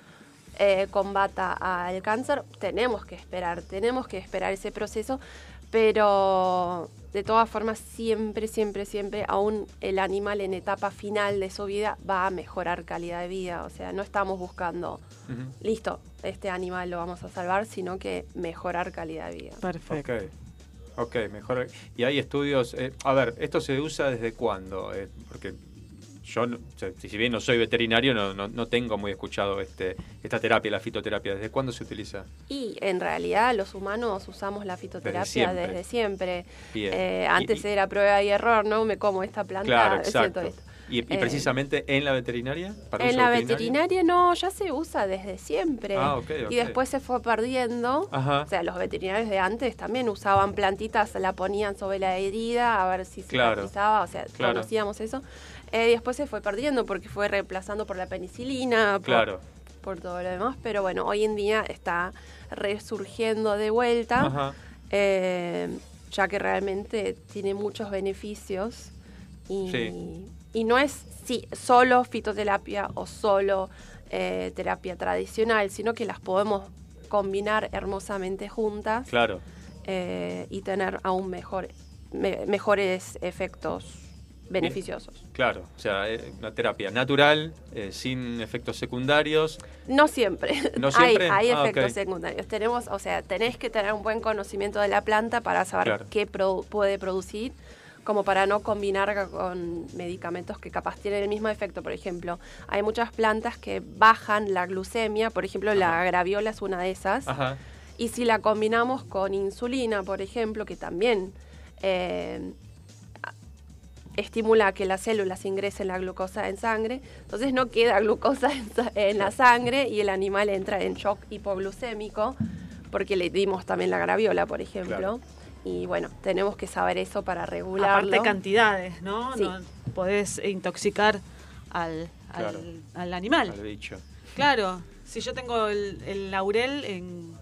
eh, combata al cáncer, tenemos que esperar, tenemos que esperar ese proceso, pero de todas formas siempre, siempre, siempre, aún el animal en etapa final de su vida va a mejorar calidad de vida, o sea, no estamos buscando, listo, este animal lo vamos a salvar, sino que mejorar calidad de vida. Perfecto. Ok, mejor. Y hay estudios. eh, a ver, ¿esto se usa desde cuándo? Eh, porque yo, si bien no soy veterinario, no, no, no tengo muy escuchado este esta terapia, la fitoterapia. ¿Desde cuándo se utiliza? Y en realidad los humanos usamos la fitoterapia siempre. desde siempre. Eh, antes y- era prueba y error, ¿no? Me como esta planta, Claro, siento exacto. esto. ¿Y, y Eh, precisamente en la veterinaria? ¿Para En uso la veterinaria no, ya se usa desde siempre. Ah, ok, ok. Y después se fue perdiendo. Ajá. O sea, los veterinarios de antes también usaban plantitas, la ponían sobre la herida a ver si Claro. cicatrizaba, o sea, Claro. conocíamos eso. Eh, después se fue perdiendo porque fue reemplazando por la penicilina, por, Claro. por todo lo demás. Pero bueno, hoy en día está resurgiendo de vuelta. Ajá. eh, ya que realmente tiene muchos beneficios y, Sí. Y no es sí, solo fitoterapia o solo eh, terapia tradicional, sino que las podemos combinar hermosamente juntas Claro. eh, y tener aún mejor, me- mejores efectos beneficiosos. Claro, o sea, eh, una terapia natural, eh, sin efectos secundarios. No siempre. ¿No siempre? hay hay Ah, efectos secundarios. Tenemos, o sea, tenés que tener un buen conocimiento de la planta para saber Claro. qué puede producir, como para no combinar con medicamentos que capaz tienen el mismo efecto. Por ejemplo, hay muchas plantas que bajan la glucemia, por ejemplo, la graviola es una de esas. Ajá. Y si la combinamos con insulina, por ejemplo, que también eh, estimula que las células ingresen la glucosa en sangre, entonces no queda glucosa en, en la sangre y el animal entra en shock hipoglucémico, porque le dimos también la graviola, por ejemplo. Claro. Y bueno, tenemos que saber eso para regularlo. Aparte cantidades, ¿no? Sí. No podés intoxicar al, al, Claro. al animal. Al bicho. Claro, si yo tengo el, el laurel en,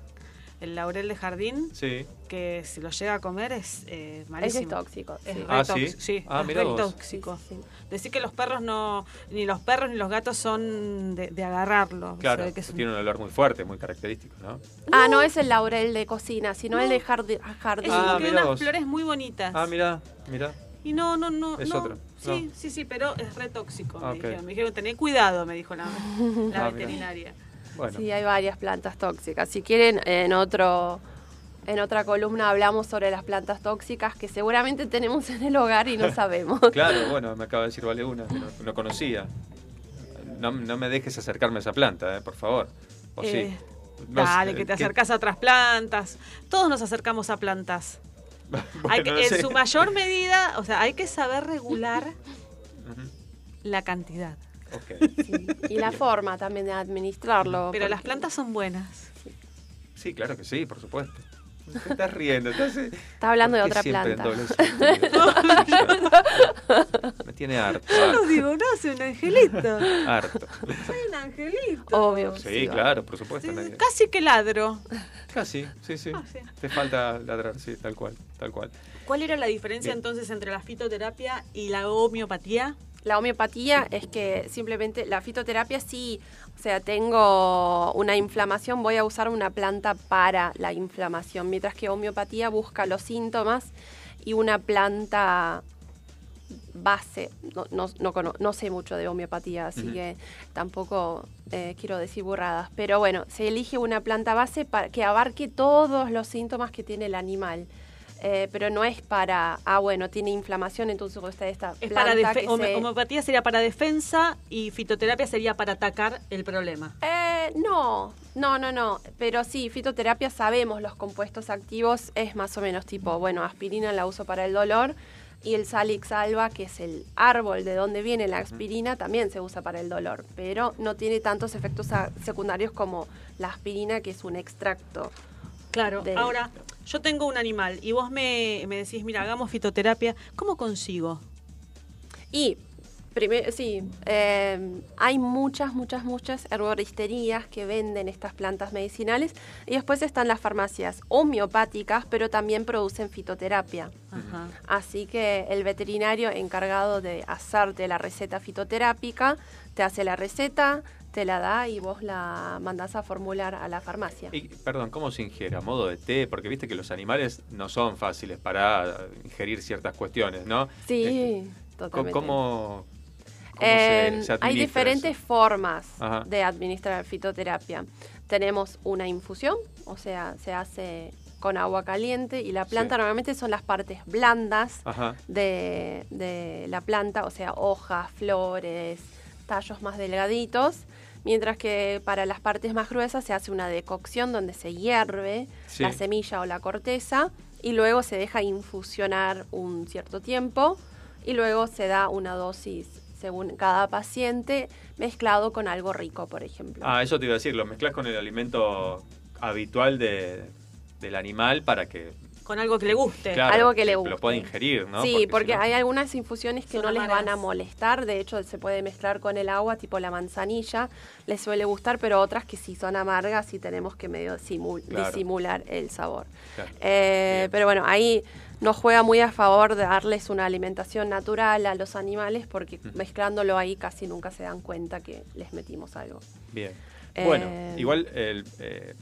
el laurel de jardín, Sí. que si lo llega a comer es eh, Ese malísimo. es tóxico. Es sí. re Ah, ¿sí? tóxico, sí, Ah, es vos. tóxico. Sí. Decir que los perros no, ni los perros ni los gatos son de, de agarrarlo. Claro, Se ve que es un- tiene un olor muy fuerte, muy característico, ¿no? Ah, no es el laurel de cocina, sino el de jardi- jardín. Es Ah, que unas vos. flores muy bonitas. Ah, mira, mira. Y no, no, no. Es no. otro, Sí, no. sí, sí, pero es re tóxico. Ah, Me dijeron, me dijeron, tené cuidado, me dijo la, la Ah, mirá. Bueno. Sí, hay varias plantas tóxicas. Si quieren, en otro en otra columna hablamos sobre las plantas tóxicas que seguramente tenemos en el hogar y no sabemos. Claro, bueno, me acaba de decir Vale una, que no, no conocía. No, no me dejes acercarme a esa planta, eh, por favor. ¿O Eh, sí? No Dale, que te ¿qué- acercas a otras plantas. Todos nos acercamos a plantas. Hay que- en sé. su mayor medida, o sea, hay que saber regular la cantidad. Sí. Y la forma también de administrarlo. Pero las plantas son buenas. Sí, claro que sí, por supuesto. Te estás riendo, entonces. Está hablando de ¿por qué otra planta. Me tiene harto, Yo no harto, digo, no, soy un angelito. harto. Soy un angelito. Obvio. Sí, claro, por supuesto. Sí, casi que ladro. Casi, sí, sí. Ah, sí. Te falta ladrar, sí, tal cual, tal cual. ¿Cuál era la diferencia Bien. entonces entre la fitoterapia y la homeopatía? La homeopatía es que simplemente la fitoterapia sí, o sea, tengo una inflamación, voy a usar una planta para la inflamación, mientras que homeopatía busca los síntomas y una planta base. No, no, no, no sé mucho de homeopatía, así que tampoco eh, quiero decir burradas. Pero bueno, se elige una planta base para que abarque todos los síntomas que tiene el animal. Eh, pero no es para, ah, bueno, tiene inflamación, entonces usted esta Es planta para que se- Homeopatía sería para defensa y fitoterapia sería para atacar el problema. Eh, no, no, no, no. Pero sí, fitoterapia sabemos los compuestos activos. Es más o menos tipo, bueno, aspirina la uso para el dolor. Y el Salix alba, que es el árbol de donde viene la aspirina, también se usa para el dolor. Pero no tiene tantos efectos secundarios como la aspirina, que es un extracto. Claro. de- Ahora, yo tengo un animal y vos me, me decís, mira, hagamos fitoterapia. ¿Cómo consigo? Y primero, sí, eh, hay muchas, muchas, muchas herboristerías que venden estas plantas medicinales y después están las farmacias homeopáticas, pero también producen fitoterapia. Ajá. Así que el veterinario encargado de hacerte la receta fitoterápica te hace la receta, te la da y vos la mandás a formular a la farmacia. Y, perdón, ¿cómo se ingiere? ¿A modo de té? Porque viste que los animales no son fáciles para ingerir ciertas cuestiones, ¿no? Sí, Este, ¿Cómo, totalmente. cómo, cómo Eh, se, se hay diferentes eso? formas Ajá. de administrar fitoterapia. Tenemos una infusión, o sea, se hace con agua caliente y la planta Sí. normalmente son las partes blandas de la planta, o sea, hojas, flores, tallos más delgaditos, mientras que para las partes más gruesas se hace una decocción donde se hierve Sí. la semilla o la corteza y luego se deja infusionar un cierto tiempo y luego se da una dosis según cada paciente mezclado con algo rico, por ejemplo. Ah, eso te iba a decir, lo mezclas con el alimento habitual de, del animal para que Con algo que le guste. claro, Algo que le lo guste. pueda ingerir, ¿no? Sí, porque, si no- hay algunas infusiones que Son no les van a molestar, de hecho se puede mezclar con el agua, tipo la manzanilla, les suele gustar, pero otras que sí son amargas y tenemos que medio Claro. disimular el sabor. Claro. Eh, pero bueno, ahí nos juega muy a favor de darles una alimentación natural a los animales porque mezclándolo ahí casi nunca se dan cuenta que les metimos algo. Bien. Eh, Bueno, igual el, eh,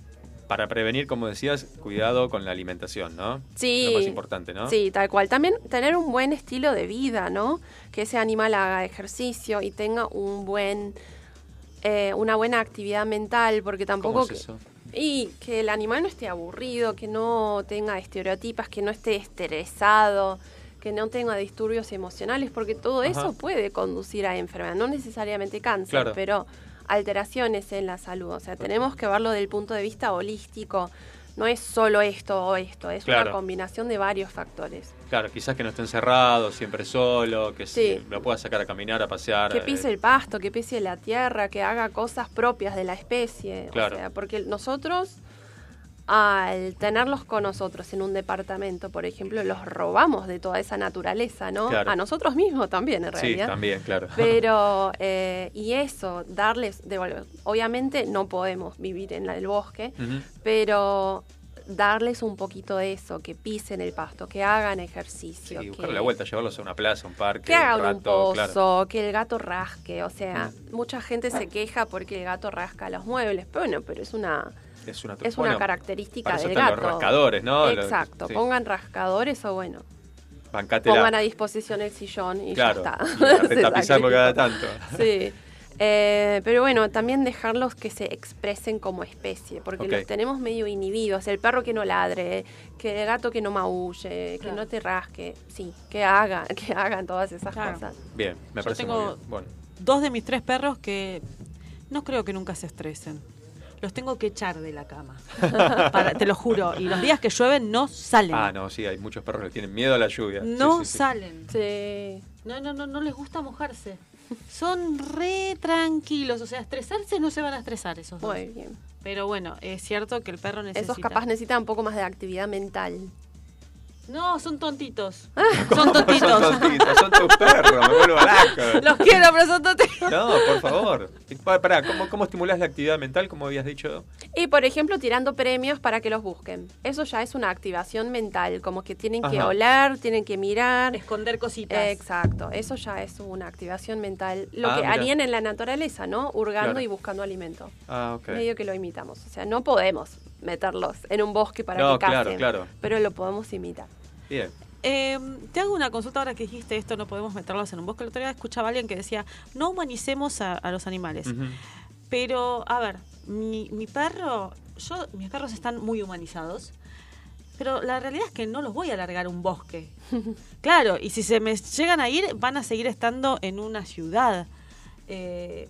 para prevenir, como decías, cuidado con la alimentación, ¿no? Sí. Lo más importante, ¿no? Sí, tal cual. También tener un buen estilo de vida, ¿no? Que ese animal haga ejercicio y tenga un buen, eh, una buena actividad mental, porque tampoco ¿Cómo es que- eso? y que el animal no esté aburrido, que no tenga estereotipas, que no esté estresado, que no tenga disturbios emocionales, porque todo Ajá. eso puede conducir a enfermedad, no necesariamente cáncer, Claro. pero alteraciones en la salud. O sea, tenemos que verlo desde el punto de vista holístico. No es solo esto o esto, es Claro. una combinación de varios factores. Claro, quizás que no esté encerrado, siempre solo, que Sí. se- lo pueda sacar a caminar, a pasear. Que eh, pise el pasto, que pise la tierra, que haga cosas propias de la especie. Claro. O sea, porque nosotros, al tenerlos con nosotros en un departamento, por ejemplo, los robamos de toda esa naturaleza, ¿no? Claro. A nosotros mismos también, en Sí, realidad. también, claro. Pero, eh, y eso, darles. Obviamente no podemos vivir en el bosque, pero darles un poquito de eso, que pisen el pasto, que hagan ejercicio. Sí, que, buscarle la vuelta, llevarlos a una plaza, un parque, que hagan un un rato, pozo, claro. que el gato rasque. O sea, mucha gente se queja porque el gato rasca los muebles. Pero bueno, pero es una, Es una, es bueno, una característica para eso del están gato. los rascadores, ¿no? Exacto, sí. pongan rascadores o bueno, Bancátela. pongan a disposición el sillón y Claro, ya está. y tapizarlo cada tanto. Sí. Eh, pero bueno, también dejarlos que se expresen como especie, porque los tenemos medio inhibidos. El perro que no ladre, que el gato que no maulle, que no te rasque. Sí, que hagan, que hagan todas esas Claro. cosas. Bien, me Yo parece tengo- muy bien. Bueno, Dos de mis tres perros que no creo que nunca se estresen. Los tengo que echar de la cama. Para- te lo juro. Y los días que llueven no salen. ah, no, sí, hay muchos perros que tienen miedo a la lluvia. No sí, sí. salen. Sí. No, no, no, no les gusta mojarse. Son re tranquilos. O sea, estresarse no se van a estresar esos dos. Muy bien. Pero bueno, es cierto que el perro necesita. Esos capaz necesitan un poco más de actividad mental. No, son tontitos. Son tontitos. Son tontitos, son tus perros, me vuelvo loco. Los quiero, pero son tontitos. No, por favor. Pará, ¿cómo, ¿cómo estimulás la actividad mental, como habías dicho? Y por ejemplo, tirando premios para que los busquen. Eso ya es una activación mental, como que tienen que oler, tienen que mirar. Esconder cositas. Exacto, eso ya es una activación mental. Lo Ah, que mira. harían en la naturaleza, ¿no? Hurgando Claro. y buscando alimento. Ah, ok. Medio que lo imitamos. O sea, no podemos meterlos en un bosque para No, que claro, cacen, claro. pero lo podemos imitar. Bien. Eh, te hago una consulta ahora que dijiste esto, no podemos meterlos en un bosque. El otro día escuchaba a alguien que decía, no humanicemos a, a los animales. Pero, a ver, mi, mi perro, yo, mis perros están muy humanizados. Pero la realidad es que no los voy a largar a un bosque. Claro, y si se me llegan a ir, van a seguir estando en una ciudad. Eh,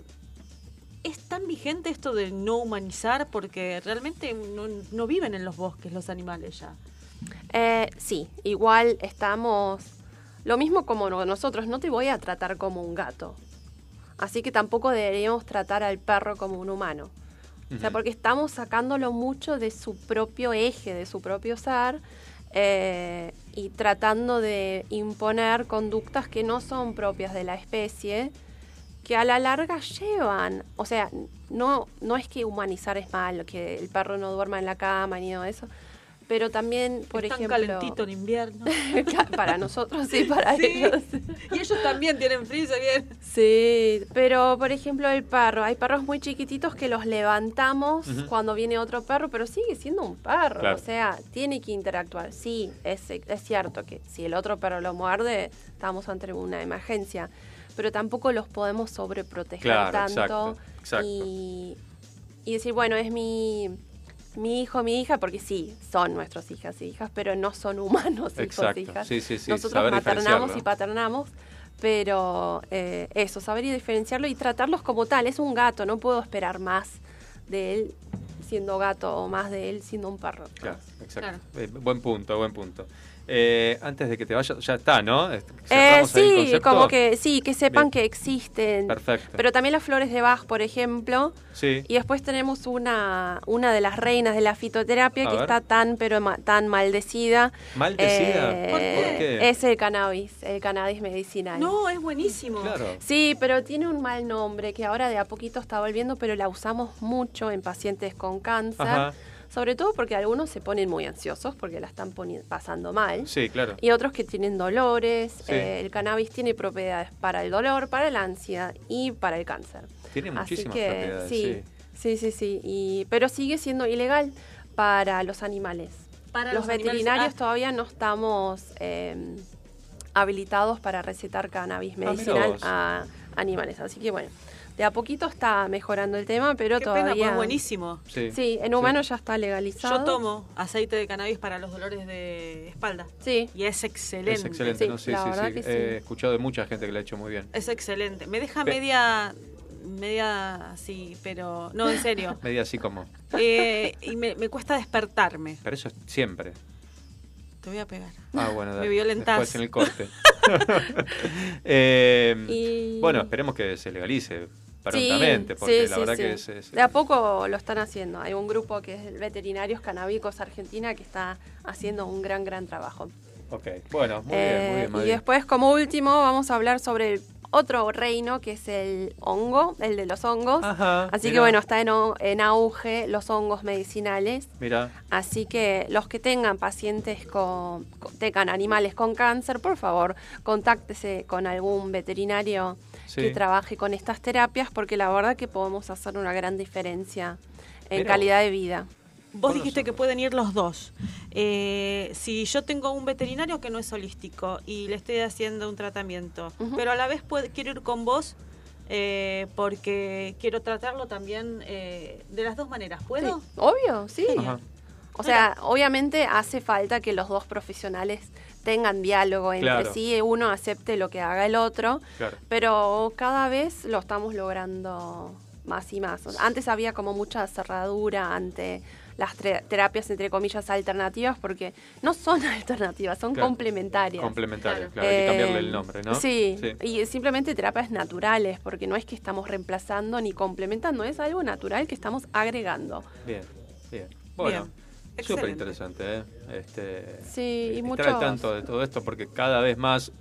¿Es tan vigente esto de no humanizar? Porque realmente no, no viven en los bosques los animales ya. Eh, sí, igual estamos... Lo mismo como no- nosotros, no te voy a tratar como un gato. Así que tampoco deberíamos tratar al perro como un humano. O sea, porque estamos sacándolo mucho de su propio eje, de su propio ser, eh, y tratando de imponer conductas que no son propias de la especie, que a la larga llevan. O sea, no, no es que humanizar es malo, que el perro no duerma en la cama ni nada de eso, pero también, por es tan ejemplo... calentito en invierno. para nosotros sí, para Sí. ellos. Y ellos también tienen frío, se bien. Sí, pero por ejemplo el perro, hay perros muy chiquititos que los levantamos cuando viene otro perro, pero sigue siendo un perro, Claro. o sea, tiene que interactuar. Sí, es, es cierto que si el otro perro lo muerde, estamos ante una emergencia, pero tampoco los podemos sobreproteger Claro, tanto exacto, exacto. Y, y decir, bueno, es mi... Mi hijo, mi hija, porque sí, son nuestros hijas e hijas, pero no son humanos hijos Exacto. e hijas. Sí, sí, sí, Nosotros saber maternamos y paternamos, pero eh, eso, saber y diferenciarlo y tratarlos como tal. Es un gato, no puedo esperar más de él siendo gato o más de él siendo un perro. Claro, exacto. Claro. Eh, buen punto, buen punto. Eh, antes de que te vayas, ya está, ¿no? Eh, cerramos ahí el sí, como que sí, que sepan Bien. que existen. Perfecto. Pero también las flores de Bach, por ejemplo. Sí. Y después tenemos una, una de las reinas de la fitoterapia A que ver. está tan pero ma- tan maldecida. ¿Maldecida? Eh, ¿Por qué? Es el cannabis, el cannabis medicinal. No, es buenísimo. Claro. Sí, pero tiene un mal nombre que ahora de a poquito está volviendo, pero la usamos mucho en pacientes con cáncer. Ajá. Sobre todo porque algunos se ponen muy ansiosos porque la están pasando mal. Sí, claro. Y otros que tienen dolores. Sí. Eh, el cannabis tiene propiedades para el dolor, para la ansiedad y para el cáncer. Tiene Así muchísimas que propiedades. sí, sí. sí, sí, sí. Y, pero sigue siendo ilegal para los animales. Para los, los animales, veterinarios ah. todavía no estamos eh, habilitados para recetar cannabis Ah, medicinal a animales. Así que bueno, de a poquito está mejorando el tema, pero Qué todavía... pena, pues buenísimo. Sí. Sí, en humanos ya está legalizado. Yo tomo aceite de cannabis para los dolores de espalda. Sí, Y es excelente. Es excelente, Sí, ¿no? Sí, la sí, verdad sí. que sí. He escuchado de mucha gente que lo ha hecho muy bien. Es excelente. Me deja Pe- media media así, pero no, en serio. Media así como. Eh, y me, me cuesta despertarme. Pero eso es siempre. Te voy a pegar. Ah, bueno, Me dale. violentás. Después en el corte. Eh, Y- Bueno, esperemos que se legalice Sí, prontamente, porque sí, la sí, verdad que es, es- De a poco lo están haciendo. Hay un grupo que es Veterinarios Canábicos Argentina que está haciendo un gran, gran trabajo. Ok, bueno, muy Eh, bien, muy bien. y Madi. después, como último, vamos a hablar sobre el otro reino que es el hongo, el de los hongos. Ajá, Así que bueno, está en, en auge los hongos medicinales. Mira, Así que los que tengan pacientes con- tengan animales con cáncer, por favor, contáctese con algún veterinario Sí. que trabaje con estas terapias, porque la verdad que podemos hacer una gran diferencia en calidad de vida. Vos dijiste que pueden ir los dos. Eh, si yo tengo un veterinario que no es holístico y le estoy haciendo un tratamiento, pero a la vez quiero ir con vos eh, porque quiero tratarlo también eh, de las dos maneras, ¿puedo? Sí, obvio, sí. Ajá. O sea, obviamente hace falta que los dos profesionales tengan diálogo entre Claro. sí, uno acepte lo que haga el otro, claro. pero cada vez lo estamos logrando más y más. Antes había como mucha cerradura ante las tre- terapias entre comillas alternativas porque no son alternativas, son Claro. complementarias. Complementario, Claro. claro, hay que cambiarle Eh, el nombre, ¿no? Sí, y simplemente terapias naturales, porque no es que estamos reemplazando ni complementando, es algo natural que estamos agregando. Bien, bien. Bueno, Bien, súper interesante, ¿eh? Este, Sí, y estar muchos... al tanto de todo esto porque cada vez más,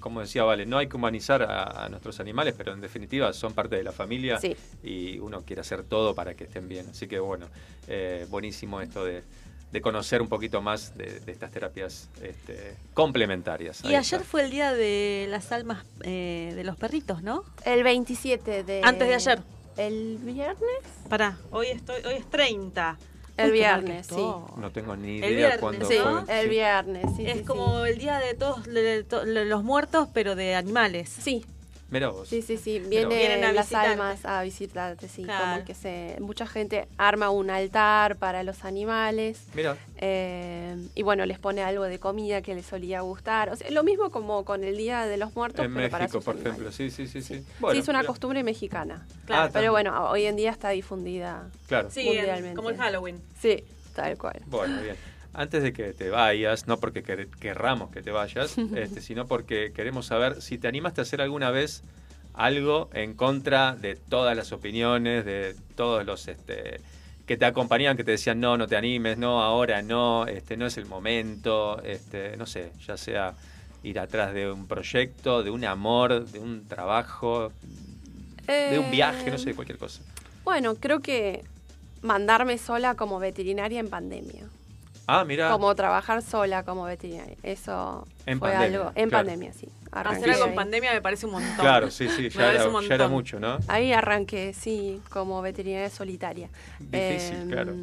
como decía Vale, no hay que humanizar a, a nuestros animales, pero en definitiva son parte de la familia Sí. y uno quiere hacer todo para que estén bien. Así que bueno, eh, buenísimo esto de, de conocer un poquito más de, de estas terapias este, complementarias. Y ayer está. fue el día de las almas eh, de los perritos, ¿no? El 27 de... Antes de ayer. ¿El viernes? Pará, hoy estoy, hoy es 30. El viernes, sí. No tengo ni El idea viernes, cuándo Sí, fue. el Sí. viernes, sí. es sí, como el día de todos de to- de los muertos, pero de animales. Sí, Mirá vos. sí, sí, sí. Vienen, Vienen a las almas a visitarte, sí. Claro. Como que se... Mucha gente arma un altar para los animales. Mira, eh, y bueno, les pone algo de comida que les solía gustar. O sea, lo mismo como con el Día de los Muertos, en pero para México, sus por animales. ejemplo. Sí, sí, sí. Sí, Sí, Bueno, es una mirá. costumbre mexicana. Claro. Ah, Pero también. bueno, hoy en día está difundida. Claro. Sí, Mundialmente. en- como el Halloween. Sí, tal cual. Bueno, bien. Antes de que te vayas, no porque quer- querramos que te vayas, este, sino porque queremos saber si te animaste a hacer alguna vez algo en contra de todas las opiniones, de todos los este, que te acompañaban, que te decían no, no te animes, no, ahora no, este, no es el momento, este, no sé, ya sea ir atrás de un proyecto, de un amor, de un trabajo, de un viaje, no Eh, sé, cualquier cosa. Bueno, creo que mandarme sola como veterinaria en pandemia. Ah, mira. Como trabajar sola como veterinaria. Eso En fue pandemia, algo. En claro. pandemia, sí. Hacer Arranqué algo en ahí. pandemia me parece un montón. Claro, sí, sí, Me ya parece era, ya mucho, ¿no? Ahí arranqué, sí, como veterinaria solitaria. Difícil, Em, claro.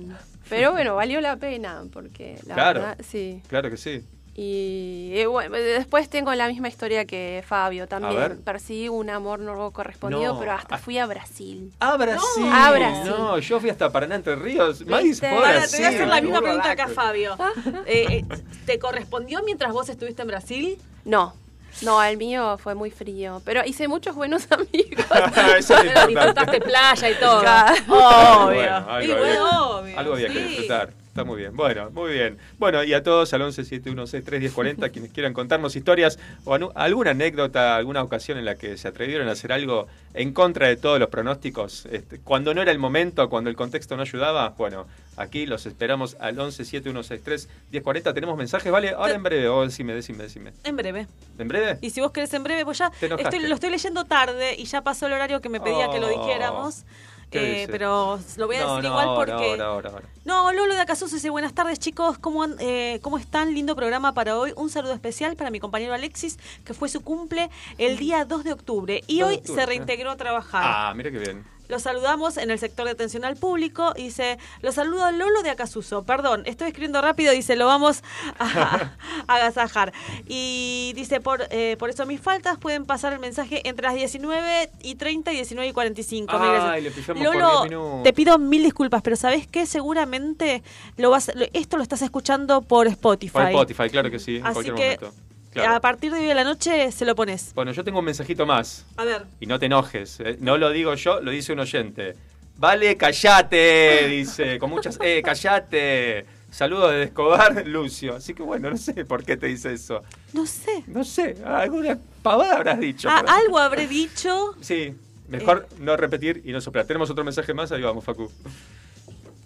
Pero bueno, valió la pena, porque la Claro. verdad, sí. Claro que sí. Y eh, bueno, después tengo la misma historia que Fabio también. Perseguí un amor no correspondido, No, pero hasta ah. fui a Brasil. ¡A Brasil! A Brasil. No, yo fui hasta Paraná, Entre Ríos. Maíz a Ahora, te voy a hacer la misma pregunta acá. Fabio. Eh, eh, ¿Te correspondió mientras vos estuviste en Brasil? No, no, el mío fue muy frío. Pero hice muchos buenos amigos. Eso es disfrutaste playa y todo. Claro. Obvio. Bueno, algo, Y había, bueno, obvio. algo había que sí. disfrutar. Está muy bien. Bueno, muy bien. Bueno, y a todos al 1171631040, quienes quieran contarnos historias o alguna anécdota, alguna ocasión en la que se atrevieron a hacer algo en contra de todos los pronósticos, este, cuando no era el momento, cuando el contexto no ayudaba, bueno, aquí los esperamos al 1171631040. ¿Tenemos mensajes? Vale, ahora en breve. O decime, decime, decime. En breve. ¿En breve? Y si vos querés en breve, pues ya estoy, lo estoy leyendo tarde y ya pasó el horario que me pedía que lo Oh, dijéramos. ¿Qué Eh, dice? pero lo voy a No, decir no, igual ahora, porque. ahora, ahora, ahora. No, Lolo de Acasuso dice buenas tardes chicos, ¿Cómo, eh, ¿cómo están? Lindo programa para hoy. Un saludo especial para mi compañero Alexis, que fue su cumple el día 2 de octubre y 2 de hoy octubre, se reintegró a trabajar. Ah, mira qué bien. Lo saludamos en el sector de atención al público. Dice, lo saludo a Lolo de Acasuso. Perdón, estoy escribiendo rápido. Dice, lo vamos a, a agasajar. Y dice, por, eh, por eso mis faltas pueden pasar el mensaje entre las 19 y 30 y 19 y 45. Mil gracias. Ay, le Lolo, 10 minutos. te pido mil disculpas, pero ¿sabes qué? Seguramente lo vas, esto lo estás escuchando por Spotify. Por Spotify, claro que sí, en Así cualquier que momento. Claro. a partir de hoy de la noche se lo pones. Bueno, yo tengo un mensajito más. A ver. Y no te enojes. eh, No lo digo yo, lo dice un oyente. Vale, callate, dice, con muchas... Eh, callate. Saludos de Escobar, Lucio. Así que bueno, no sé por qué te dice eso. No sé. No sé, alguna pavada habrás dicho. Ah, algo habré dicho. Sí, mejor no repetir y no soplar. Tenemos otro mensaje más, ahí vamos, Facu.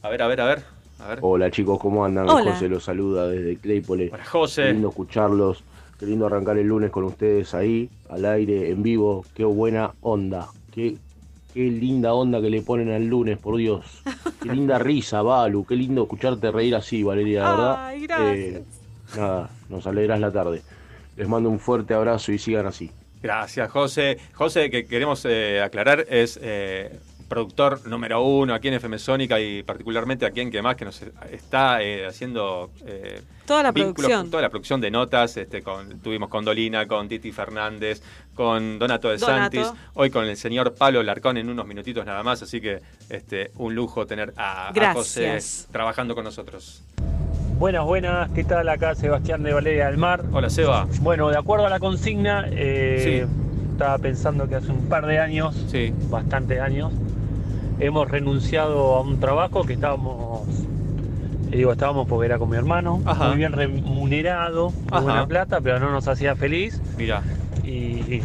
A ver, a ver, a ver. A ver. Hola chicos, ¿cómo andan? Hola. José los saluda desde Claypole. Hola, José. Lindo escucharlos. Qué lindo arrancar el lunes con ustedes ahí, al aire, en vivo. Qué buena onda. Qué, qué linda onda que le ponen al lunes, por Dios. Qué linda risa, Balu. Qué lindo escucharte reír así, Valeria, la verdad. Ay, gracias. Eh, nada, nos alegras la tarde. Les mando un fuerte abrazo y sigan así. Gracias, José. José, que queremos eh, aclarar, es eh, productor número uno aquí en FM Sónica y particularmente aquí en que más que nos está eh, haciendo eh, Toda la vínculos producción. toda la producción de notas. Este, con, tuvimos con Dolina, con Titi Fernández, con Donato de Donato. Santis, hoy con el señor Pablo Larcón en unos minutitos nada más, así que este, un lujo tener a, a José trabajando con nosotros. Buenas, buenas, ¿qué tal? Acá Sebastián de Valeria del Mar. Hola, Seba. Bueno, de acuerdo a la consigna, eh, Sí. estaba pensando que hace un par de años, Sí. bastantes años, hemos renunciado a un trabajo que estábamos, eh, digo, estábamos porque era con mi hermano, Ajá. muy bien remunerado, Ajá. buena plata, pero no nos hacía feliz Mira, y, y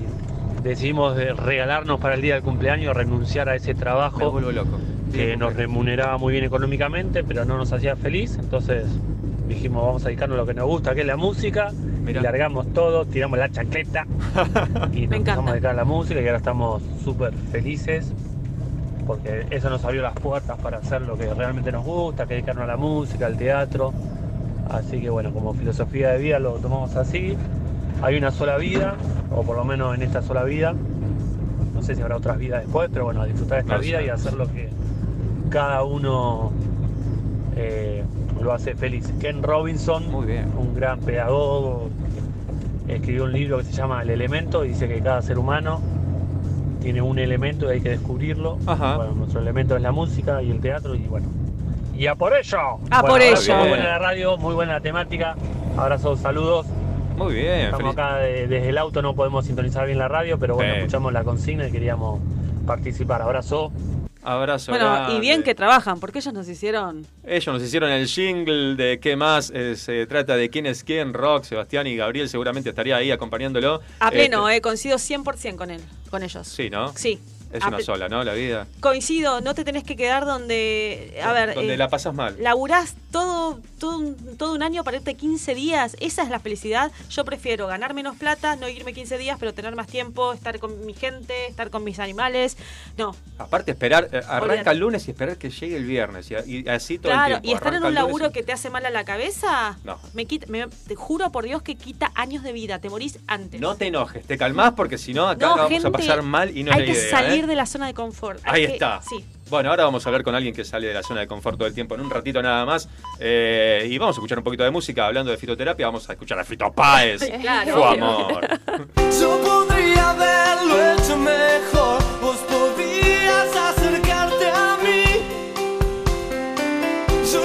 decidimos de regalarnos para el día del cumpleaños, renunciar a ese me trabajo vuelvo loco. que nos remuneraba muy bien económicamente, pero no nos hacía feliz. Entonces dijimos, vamos a dedicarnos a lo que nos gusta, que es la música. Mirá. Y largamos todo, tiramos la chancleta y nos empezamos a dedicar a la música y ahora estamos súper felices porque eso nos abrió las puertas para hacer lo que realmente nos gusta, que dedicarnos a la música, al teatro. Así que bueno, como filosofía de vida lo tomamos así. Hay una sola vida, o por lo menos en esta sola vida. No sé si habrá otras vidas después, pero bueno, disfrutar de esta vida y hacer lo que cada uno eh, lo hace feliz. Ken Robinson, Muy bien. un gran pedagogo, escribió un libro que se llama El Elemento y dice que cada ser humano tiene un elemento y hay que descubrirlo. Ajá. Bueno, nuestro elemento es la música y el teatro y bueno. ¡Y a por ello! A Bueno, por ello. Muy buena la radio, muy buena la temática. Abrazos, saludos. Muy bien. Estamos feliz- acá de- desde el auto, no podemos sintonizar bien la radio, pero bueno, Sí. escuchamos la consigna y queríamos participar. Abrazo. Abrazo. Bueno, y bien que trabajan, porque ellos nos hicieron. Ellos nos hicieron el jingle de qué más eh, se trata de quién es quién, Rock, Sebastián y Gabriel seguramente estaría ahí acompañándolo. A pleno, Este, eh, coincido 100% con él, con ellos. Sí, ¿no? Sí. Es A una sola, ¿no? La vida. Coincido, no te tenés que quedar donde. A ver. Donde eh, la pasas mal. Laburás todo, todo, un, todo un año para irte 15 días. Esa es la felicidad. Yo prefiero ganar menos plata, no irme 15 días, pero tener más tiempo, estar con mi gente, estar con mis animales. No, Aparte, esperar, eh, arranca el lunes y esperar que llegue el viernes. Y, y así todo el claro. tiempo. Y estar en un el laburo y- que te hace mal a la cabeza, No. me quita, me- te juro por Dios que quita años de vida. Te morís antes. No te enojes, te calmás porque si no, acá No, vamos gente, a pasar mal y no hay es la que idea. salir ¿eh? De la zona de confort. Hay Ahí que- está. Sí. Bueno, ahora vamos a hablar con alguien que sale de la zona de confort todo el tiempo en un ratito nada más. Eh, y vamos a escuchar un poquito de música. Hablando de fitoterapia, vamos a escuchar a Fito Páez. Claro, Su amor. Yo podría haberlo hecho mejor, vos podías acercarte a mí. Yo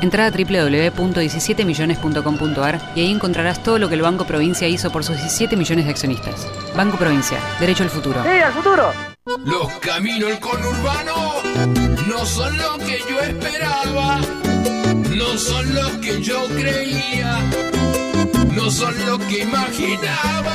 Entra a www.17millones.com.ar y ahí encontrarás todo lo que el Banco Provincia hizo por sus 17 millones de accionistas. Banco Provincia, derecho al futuro. ¡Sí, al futuro! Los caminos del conurbano no son lo que yo esperaba, no son lo que yo creía, no son lo que imaginaba.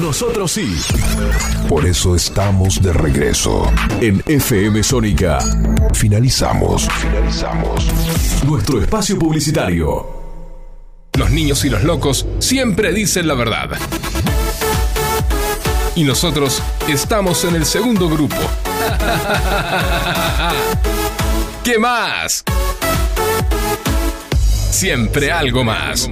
Nosotros sí. Por eso estamos de regreso. En FM Sónica. Finalizamos. Finalizamos. Nuestro espacio publicitario. Los niños y los locos siempre dicen la verdad. Y nosotros estamos en el segundo grupo. ¿Qué más? Siempre algo más.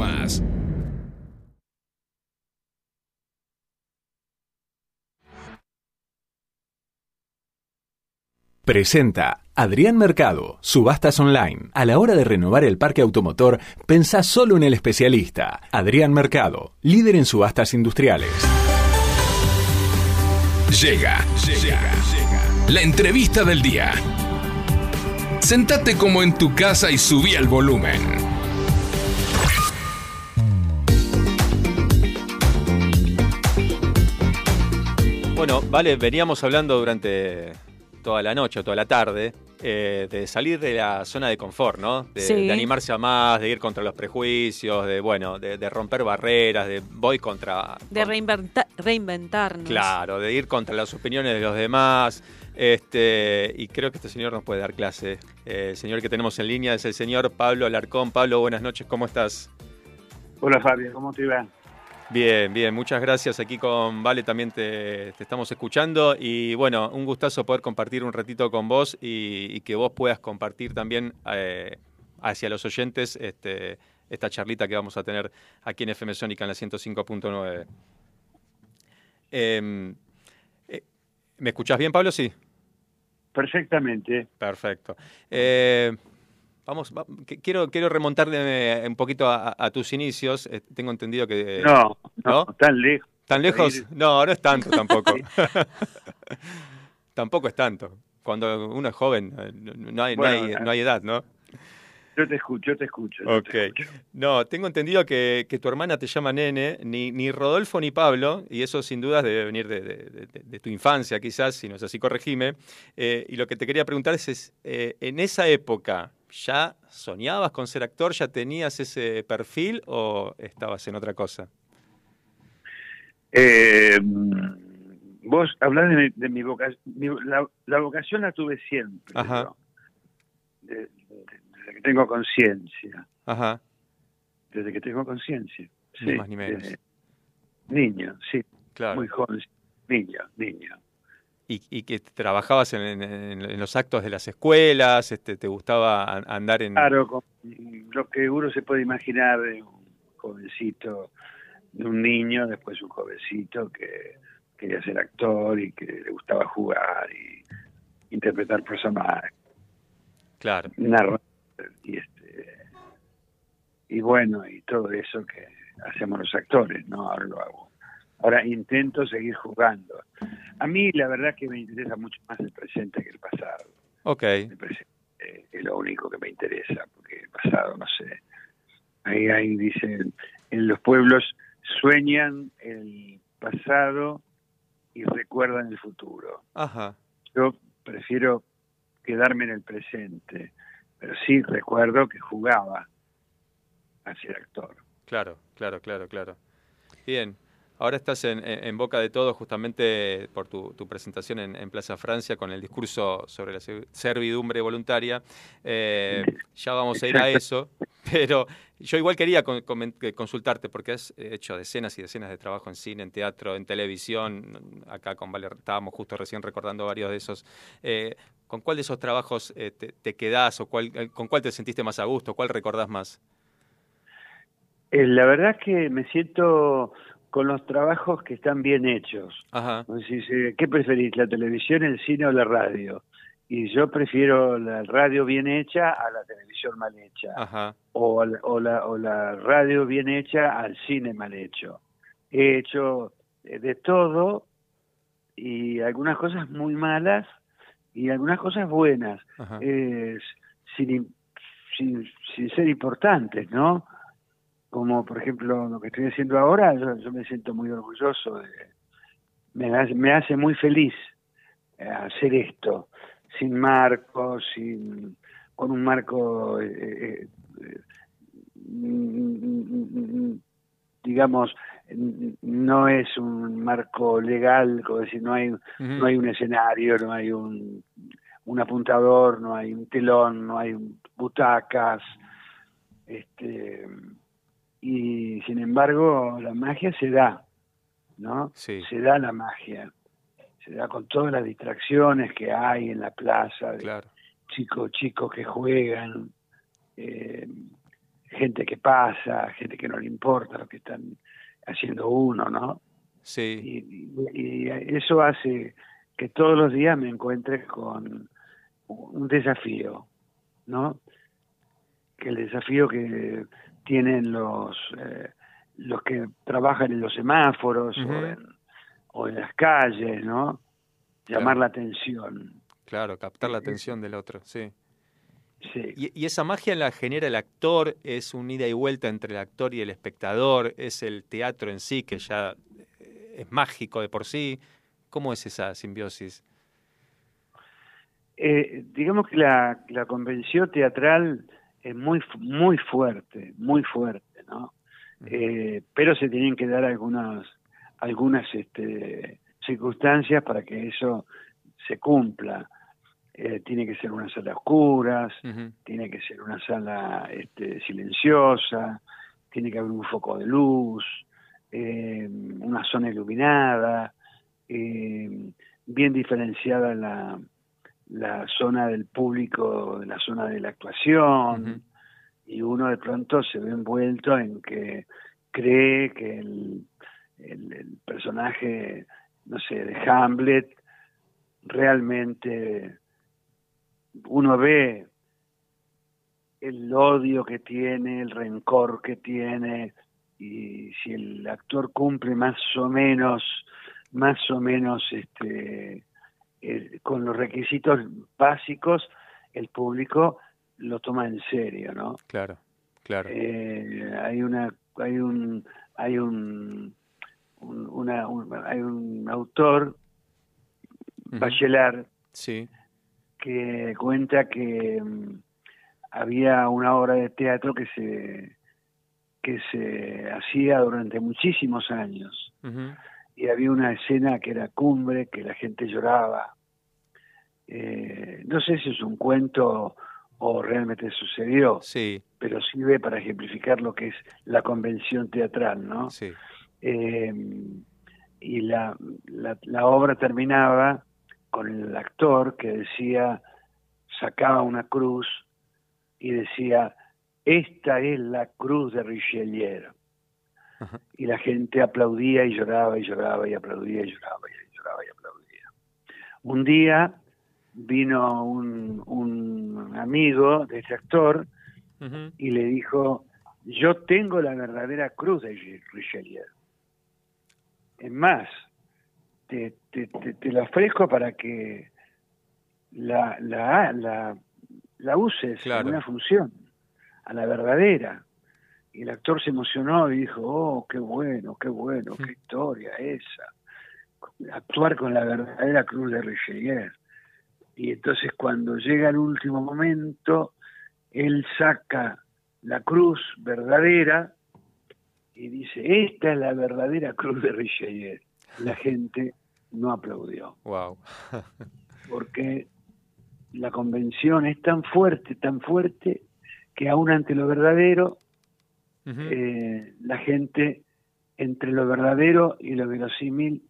Presenta Adrián Mercado, Subastas Online. A la hora de renovar el parque automotor, pensá solo en el especialista. Adrián Mercado, líder en subastas industriales. Llega, llega, La entrevista del día. Sentate como en tu casa y subí el volumen. Bueno, vale, veníamos hablando durante toda la noche o toda la tarde eh, de salir de la zona de confort, ¿no? De, Sí. de animarse a más, de ir contra los prejuicios, de, bueno, de, de romper barreras, de voy contra... De reinventa- reinventarnos. Claro, de ir contra las opiniones de los demás. Este, y creo que este señor nos puede dar clase. Eh, el señor que tenemos en línea es el señor Pablo Alarcón. Pablo, buenas noches, ¿cómo estás? Hola Fabio, ¿cómo te va? Bien, bien, muchas gracias. Aquí con Vale también te, te estamos escuchando y bueno, un gustazo poder compartir un ratito con vos y, y que vos puedas compartir también eh, hacia los oyentes este, esta charlita que vamos a tener aquí en FM Sónica en la 105.9. Em, eh, ¿Me escuchás bien, Pablo? Sí. Perfectamente. Perfecto. Eh, vamos, va- que- quiero, quiero remontarme un poquito a, a tus inicios. Eh, tengo entendido que... No, no, tan lejos. ¿Tan lejos? No, no es tanto tampoco. tampoco es tanto. Cuando uno es joven, eh, no, hay, no hay- no hay edad, ¿no? Yo te escucho, yo te escucho. yo Ok. te escucho. No, tengo entendido que, que tu hermana te llama nene, ni, ni Rodolfo ni Pablo, y eso sin dudas debe venir de, de- de- de tu infancia quizás, si no es así, corregime. Eh, y lo que te quería preguntar es, es, eh, en esa época, ¿ya soñabas con ser actor? ¿Ya tenías ese perfil o estabas en otra cosa? Eh, vos hablás de mi, de mi vocación. La, la vocación la tuve siempre. Ajá. desde que tengo conciencia. Ajá, Desde que tengo conciencia. ni Sí, más ni menos. desde niño, sí. Claro. Muy joven. Niño, niño. Y, y que trabajabas en, en- en los actos de las escuelas, este, te gustaba an- andar en... Claro, con lo que uno se puede imaginar de un jovencito, de un niño, después un jovencito que quería ser actor y que le gustaba jugar y interpretar personajes, Claro, narrar y este y bueno y todo eso que hacemos los actores, no ahora lo hago. Ahora intento seguir jugando. A mí la verdad que me interesa mucho más el presente que el pasado. ok, El presente es lo único que me interesa, porque el pasado, no sé. Ahí, ahí dicen, en los pueblos sueñan el pasado y recuerdan el futuro. ajá, Yo prefiero quedarme en el presente, pero sí recuerdo que jugaba a ser actor. claro, claro, claro, claro. Bien, ahora estás en, boca de todos justamente por tu, tu presentación en, en Plaza Francia con el discurso sobre la se- servidumbre voluntaria. Eh, ya vamos a ir a eso, pero yo igual quería con- consultarte porque has hecho decenas y decenas de trabajo en cine, en teatro, en televisión. Acá con Valer estábamos justo recién recordando varios de esos. Eh, ¿Con cuál de esos trabajos eh, te, te quedás o cuál, con cuál te sentiste más a gusto? ¿Cuál recordás más? La verdad es que me siento con los trabajos que están bien hechos. Ajá, decís, eh, ¿Qué preferís, la televisión, el cine o la radio? Y yo prefiero la radio bien hecha a la televisión mal hecha, ajá, o, la, o la radio bien hecha al cine mal hecho. He hecho eh, de todo y algunas cosas muy malas y algunas cosas buenas, eh, sin, sin, sin ser importantes, ¿no? Como por ejemplo lo que estoy haciendo ahora, yo, yo me siento muy orgulloso de, me hace, me hace muy feliz eh, hacer esto, sin marco, sin, con un marco, eh, eh, mm, digamos, no es un marco legal, como decir, no hay, Ujú. no hay un escenario, no hay un, un apuntador, no hay un telón, no hay butacas, este, y sin embargo la magia se da, ¿no? Sí. Se da la magia, se da con todas las distracciones que hay en la plaza, de Claro, chicos chicos que juegan, eh, gente que pasa, gente que no le importa lo que están haciendo uno, ¿no? sí, Y, y- y eso hace que todos los días me encuentre con un desafío, ¿no? Que el desafío que tienen los eh, los que trabajan en los semáforos o, en, o en las calles, ¿no? Llamar Claro. la atención. claro, captar la atención del otro, sí. Sí. Y, y esa magia la genera el actor, es un ida y vuelta entre el actor y el espectador, es el teatro en sí que ya eh, es mágico de por sí. ¿Cómo es esa simbiosis? Eh, digamos que la, la convención teatral es muy muy fuerte, muy fuerte, ¿no? Eh, pero se tienen que dar algunas algunas este, circunstancias para que eso se cumpla. Eh, tiene que ser una sala a oscuras, tiene que ser una sala este, silenciosa, tiene que haber un foco de luz, eh, una zona iluminada, eh, bien diferenciada la, la zona del público de la zona de la actuación, y uno de pronto se ve envuelto en que cree que el, el- el personaje, no sé, de Hamlet, realmente uno ve el odio que tiene, el rencor que tiene, y si el actor cumple más o menos, más o menos este, eh, con los requisitos básicos, el público lo toma en serio, ¿no? Claro, claro. Eh, hay una, hay un, hay un, un- una, un- hay un autor, Bachelard, Sí. que cuenta que mm, había una obra de teatro que se que se hacía durante muchísimos años Ujú. Y había una escena que era cumbre que la gente lloraba Eh, no sé si es un cuento o realmente sucedió Sí. pero sirve para ejemplificar lo que es la convención teatral no Sí. Eh, y la, la, la obra terminaba con el actor que decía, sacaba una cruz y decía, esta es la cruz de Richelieu. Y la gente aplaudía y lloraba y lloraba y aplaudía y lloraba y lloraba y aplaudía. Un día vino un, un amigo de este actor y le dijo, yo tengo la verdadera cruz de Richelieu. Es más, te, te, te, te la ofrezco para que la, la, la, la uses Claro. en una función, a la verdadera. Y el actor se emocionó y dijo, oh, qué bueno, qué bueno, qué historia esa. Actuar con la verdadera cruz de Richelieu. Y entonces cuando llega el último momento, él saca la cruz verdadera y dice, esta es la verdadera cruz de Richelieu. La gente no aplaudió, Wow. porque la convención es tan fuerte, tan fuerte, que aún ante lo verdadero, eh, la gente entre lo verdadero y lo verosímil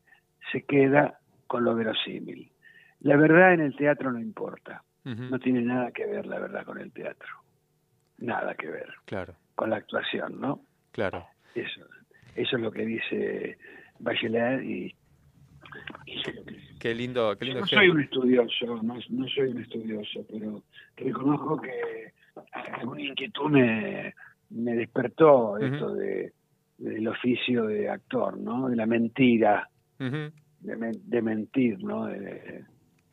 se queda con lo verosímil. La verdad en el teatro no importa, no tiene nada que ver la verdad con el teatro, nada que ver Claro, con la actuación, ¿no? claro. Eso, eso es lo que dice Bachelard y Qué lindo, qué yo lindo no ejemplo. soy un estudioso, no, no soy un estudioso, pero reconozco que alguna inquietud me, me despertó esto de, del oficio de actor, ¿no? De la mentira, de, men- de mentir, ¿no? De,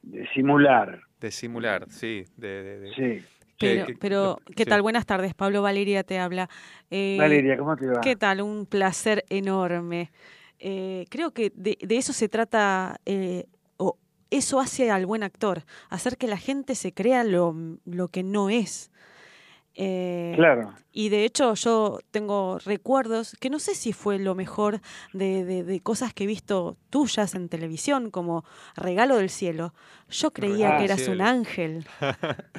de simular. De simular, sí. De, de- de- Sí. Pero, que- pero ¿qué sí. tal? Buenas tardes, Pablo Valeria te habla. Eh, Valeria, ¿cómo te va? ¿Qué tal? Un placer enorme. Eh, creo que de, de eso se trata, eh, o eso hace al buen actor, hacer que la gente se crea lo, lo que no es. Eh, Claro. Y de hecho yo tengo recuerdos que no sé si fue lo mejor de, de- de cosas que he visto tuyas en televisión, como Regalo del Cielo. Yo creía Ah, que eras cielo. un ángel.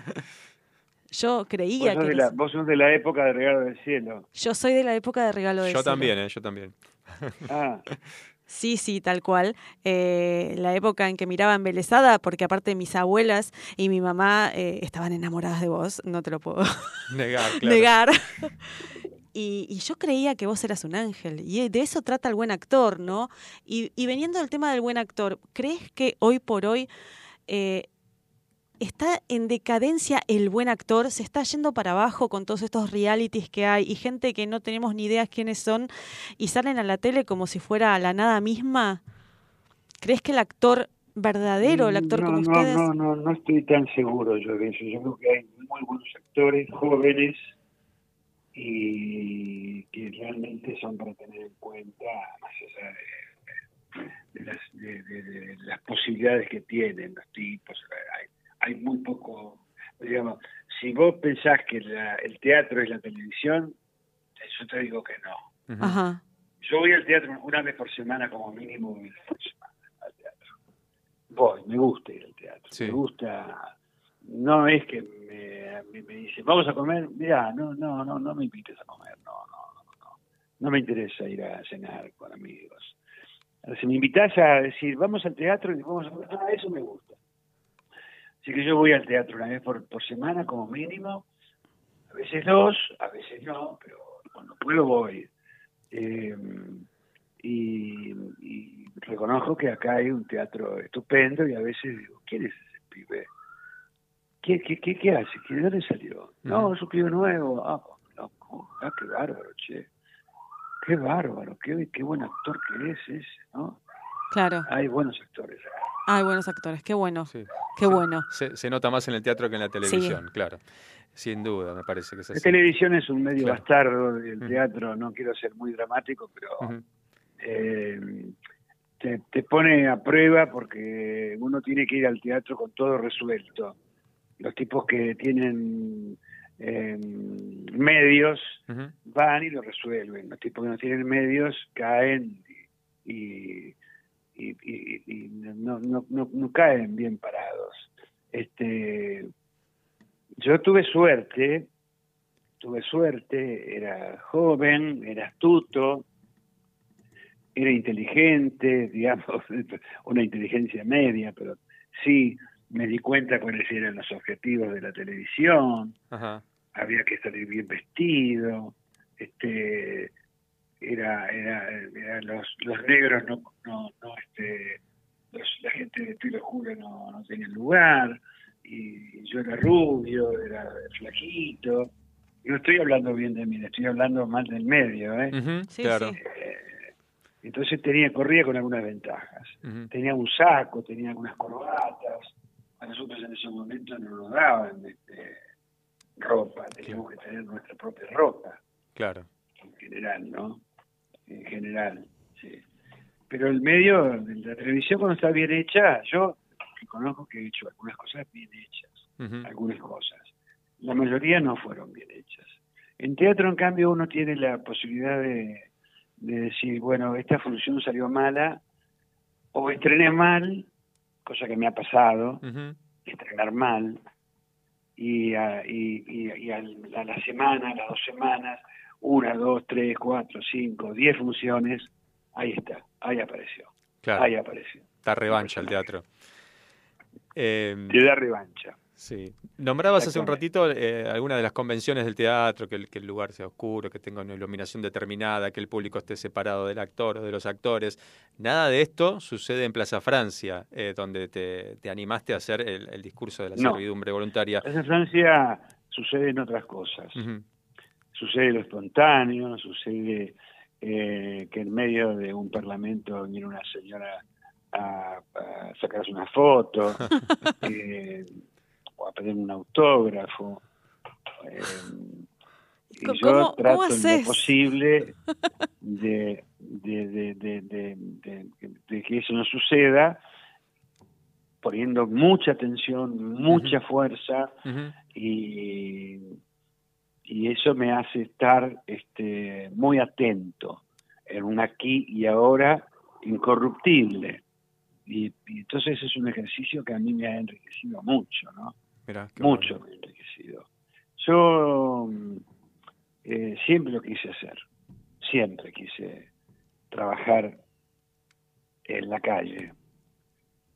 Yo Vos creía sos, que la, eras- vos sos de la época de Regalo del Cielo. Yo soy de la época de Regalo del Yo Cielo. también, ¿eh? Yo también. Ah, Sí, sí, tal cual. Eh, la época en que miraba embelesada, porque aparte mis abuelas y mi mamá eh, estaban enamoradas de vos, no te lo puedo Negar, claro. negar. Y, y yo creía que vos eras un ángel, y de eso trata el buen actor, ¿no? Y, y veniendo del tema del buen actor, ¿crees que hoy por hoy eh, está en decadencia el buen actor? ¿Se está yendo para abajo con todos estos realities que hay y gente que no tenemos ni idea quiénes son y salen a la tele como si fuera la nada misma? ¿Crees que el actor verdadero, el actor no, como no, ustedes... No, no, no estoy tan seguro yo de eso. Yo creo que hay muy buenos actores jóvenes y que realmente son para tener en cuenta más allá de, de las, de- de- de las posibilidades que tienen los tipos. Hay, hay muy poco, digamos, si vos pensás que la- el teatro es la televisión, yo te digo que no. Ajá. Yo voy al teatro una vez por semana como mínimo, una vez por semana al teatro. Voy, me gusta ir al teatro, Sí. me gusta, no es que me, me, me dicen, vamos a comer, mira, no, no, no, no me invites a comer, no, no, no, no, no me interesa ir a cenar con amigos. Si me invitas a decir, vamos al teatro y vamos a comer, ah, eso me gusta. Así que yo voy al teatro una vez por, por semana como mínimo, a veces dos, a veces no, pero cuando puedo voy. Eh, y, y reconozco que acá hay un teatro estupendo y a veces digo, ¿quién es ese pibe? ¿Qué, qué, qué, qué hace? ¿Qué, ¿De dónde salió? No, es un pibe nuevo. Ah, loco. Ah, qué bárbaro, che. Qué bárbaro, qué, qué buen actor que es ese, ¿no? Claro. Hay buenos actores acá. Hay buenos actores, qué bueno. Qué bueno. Se, se nota más en el teatro que en la televisión, claro. Sin duda, me parece que es La así. televisión es un medio Claro. bastardo del teatro, no quiero ser muy dramático, pero Ujú. eh, te, te pone a prueba porque uno tiene que ir al teatro con todo resuelto. Los tipos que tienen eh, medios Ujú. van y lo resuelven. Los tipos que no tienen medios caen y, y, y- y no, no, no, no caen bien parados. Este, yo tuve suerte, tuve suerte, era joven, era astuto, era inteligente, digamos, una inteligencia media, pero sí me di cuenta cuáles eran los objetivos de la televisión, Ajá. había que salir bien vestido, este era, era, era los, los negros no, no, no este los- la gente de pelo oscuro no, no tenía lugar y yo era rubio, era flaquito y no estoy hablando bien de mí, le estoy hablando mal del medio, ¿eh? Sí, claro. sí. Entonces tenía, corría con algunas ventajas. Tenía un saco, tenía algunas corbatas. A nosotros en ese momento no nos daban este, ropa, teníamos que tener nuestra propia ropa, Claro. En general, ¿no? En general, sí. Pero el medio de la televisión cuando está bien hecha, yo reconozco que he hecho algunas cosas bien hechas, algunas cosas. La mayoría no fueron bien hechas. En teatro, en cambio, uno tiene la posibilidad de, de decir, bueno, esta función salió mala, o estrené mal, cosa que me ha pasado, Ujú. estrenar mal, y, a, y, y- y a la semana, a las dos semanas, una, dos, tres, cuatro, cinco, diez funciones, ahí está, ahí apareció, Claro. ahí apareció. Está revancha el teatro. Eh, Te da revancha. Sí. Nombrabas hace un ratito eh, algunas de las convenciones del teatro, que el, que el lugar sea oscuro, que tenga una iluminación determinada, que el público esté separado del actor o de los actores. Nada de esto sucede en Plaza Francia, eh, donde te, te animaste a hacer el, el discurso de la No. servidumbre voluntaria. En Francia suceden otras cosas. Sucede lo espontáneo, sucede eh, que en medio de un parlamento viene una señora a, a sacarse una foto eh, o a pedir un autógrafo. eh, y ¿Cómo- yo cómo trato en lo posible de, que eso no suceda, poniendo mucha atención, mucha fuerza y, y eso me hace estar este, muy atento en un aquí y ahora incorruptible. Y, y entonces es un ejercicio que a mí me ha enriquecido mucho, ¿no? Mirá, mucho me ha enriquecido. Yo mm, eh, siempre lo quise hacer, siempre quise trabajar en la calle,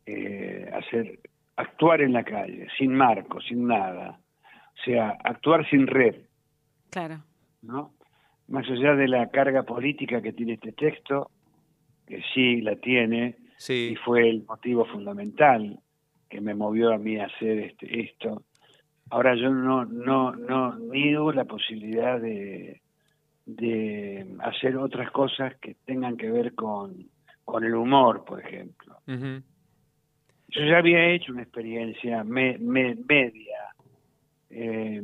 eh, hacer, actuar en la calle, sin marco, sin nada, o sea, actuar sin red, Claro. ¿no? Más allá de la carga política que tiene este texto, que sí la tiene, Sí. y fue el motivo fundamental que me movió a mí a hacer este, esto. Ahora yo no, no, no niego la posibilidad de, de hacer otras cosas que tengan que ver con, con el humor, por ejemplo. Yo ya había hecho una experiencia me- me- media. Eh,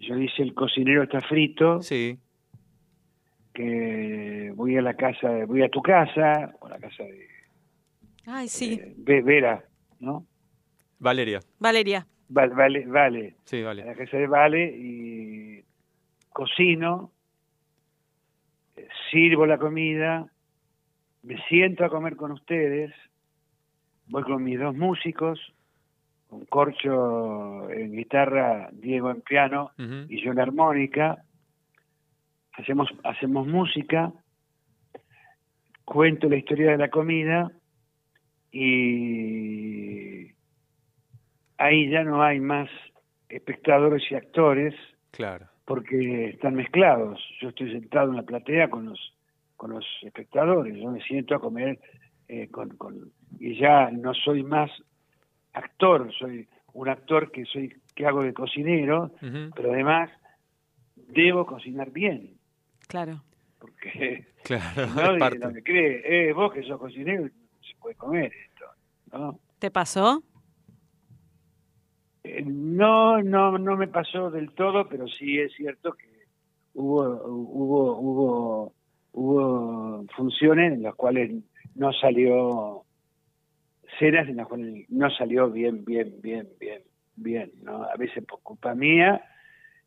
yo hice El cocinero está frito. Sí. Que voy a la casa, de- voy a tu casa, o a la casa de Ay, sí. Ve- Vera, ¿no? Valeria. Valeria. Vale, vale, vale. Sí, vale. la casa de Vale y cocino, eh, sirvo la comida, me siento a comer con ustedes, voy con mis dos músicos, con Corcho en guitarra, Diego en piano y yo en armónica, hacemos, hacemos música, cuento la historia de la comida y ahí ya no hay más espectadores y actores Claro. porque están mezclados. Yo estoy sentado en la platea con los con los espectadores, yo me siento a comer eh, con, con- y ya no soy más actor, soy un actor que soy que hago de cocinero, pero además debo cocinar bien, Claro. porque Claro, no, es parte. no me cree, eh, vos que sos cocinero, no se puede comer esto, ¿no? ¿Te pasó? Eh, No, no, no me pasó del todo, pero sí es cierto que hubo, hubo, hubo, hubo funciones en las cuales no salió, cenas en las cuales no salió bien, bien, bien, bien, bien, ¿no? A veces por culpa mía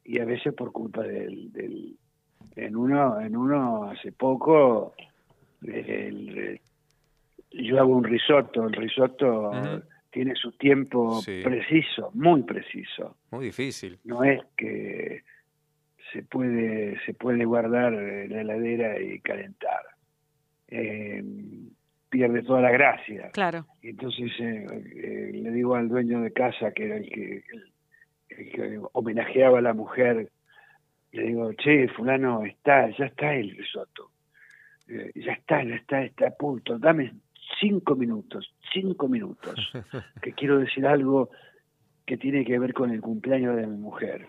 y a veces por culpa del, del en uno, en uno hace poco, el- el- yo hago un risotto, el risotto tiene su tiempo Sí. preciso, muy preciso. Muy difícil. No es que se puede se puede guardar en la heladera y calentar. Eh, pierde toda la gracia. Claro. Y entonces eh, eh, le digo al dueño de casa, que era el que, el- el que homenajeaba a la mujer, le digo, che, fulano, está, ya está el risotto. Eh, ya está, ya está, está a punto. Dame cinco minutos, cinco minutos, que quiero decir algo que tiene que ver con el cumpleaños de mi mujer.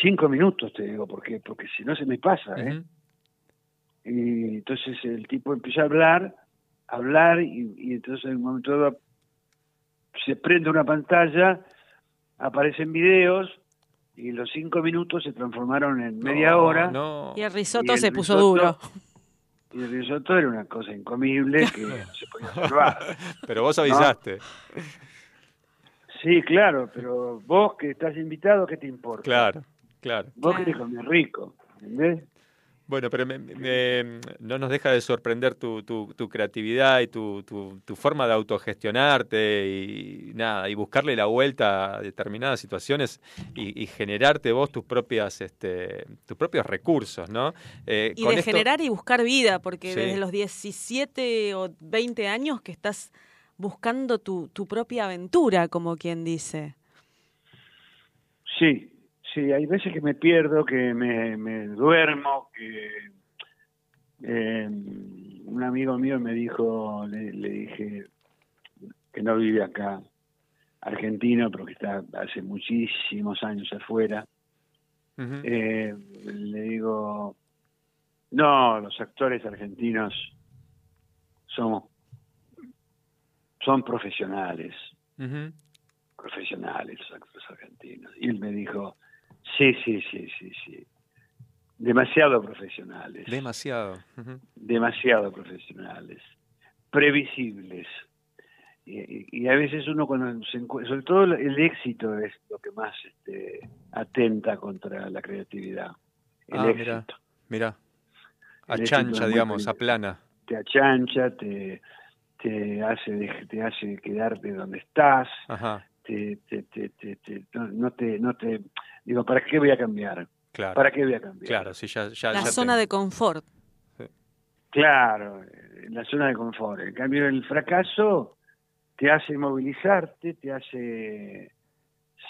Cinco minutos te digo, porque porque si no se me pasa, ¿eh? Y entonces el tipo empieza a hablar, hablar, y, y entonces en un momento dado se prende una pantalla, aparecen videos, y los cinco minutos se transformaron en media No, hora. No. Y el risotto Y el se puso risotto- duro. Y el risotto era una cosa incomible que no se podía salvar. Pero vos avisaste. Sí, claro, pero vos que estás invitado, ¿qué te importa? Claro, claro. Vos Claro. querés comer rico, ¿entendés? Bueno, pero me- me- no nos deja de sorprender tu, tu, tu creatividad y tu, tu, tu forma de autogestionarte y nada, y buscarle la vuelta a determinadas situaciones y, y generarte vos tus propias, este, tus propios recursos, ¿no? Eh, Y con de esto- generar y buscar vida, porque Sí. desde los 17 o 20 años que estás buscando tu, tu propia aventura, como quien dice. Sí, sí, hay veces que me pierdo, que me, me duermo, que eh, un amigo mío me dijo, le, le dije que no vive acá, argentino, pero que está hace muchísimos años afuera. Eh, le digo, no, los actores argentinos somos, son profesionales profesionales los actores argentinos. Y él me dijo, sí, sí, sí, sí, sí. Demasiado profesionales. Demasiado. Demasiado profesionales. Previsibles. Y, a veces uno cuando se encu- sobre todo el éxito es lo que más este, atenta contra la creatividad. El Ah, éxito. mira, Achancha, digamos, aplana. Te achancha, te, te hace te hace quedarte donde estás, Ajá, te, te, te, te- te- no, no te no te digo para qué voy a cambiar claro. para qué voy a cambiar Claro, sí, ya, ya, La ya zona de confort. claro en la zona de confort en cambio el fracaso te hace movilizarte te hace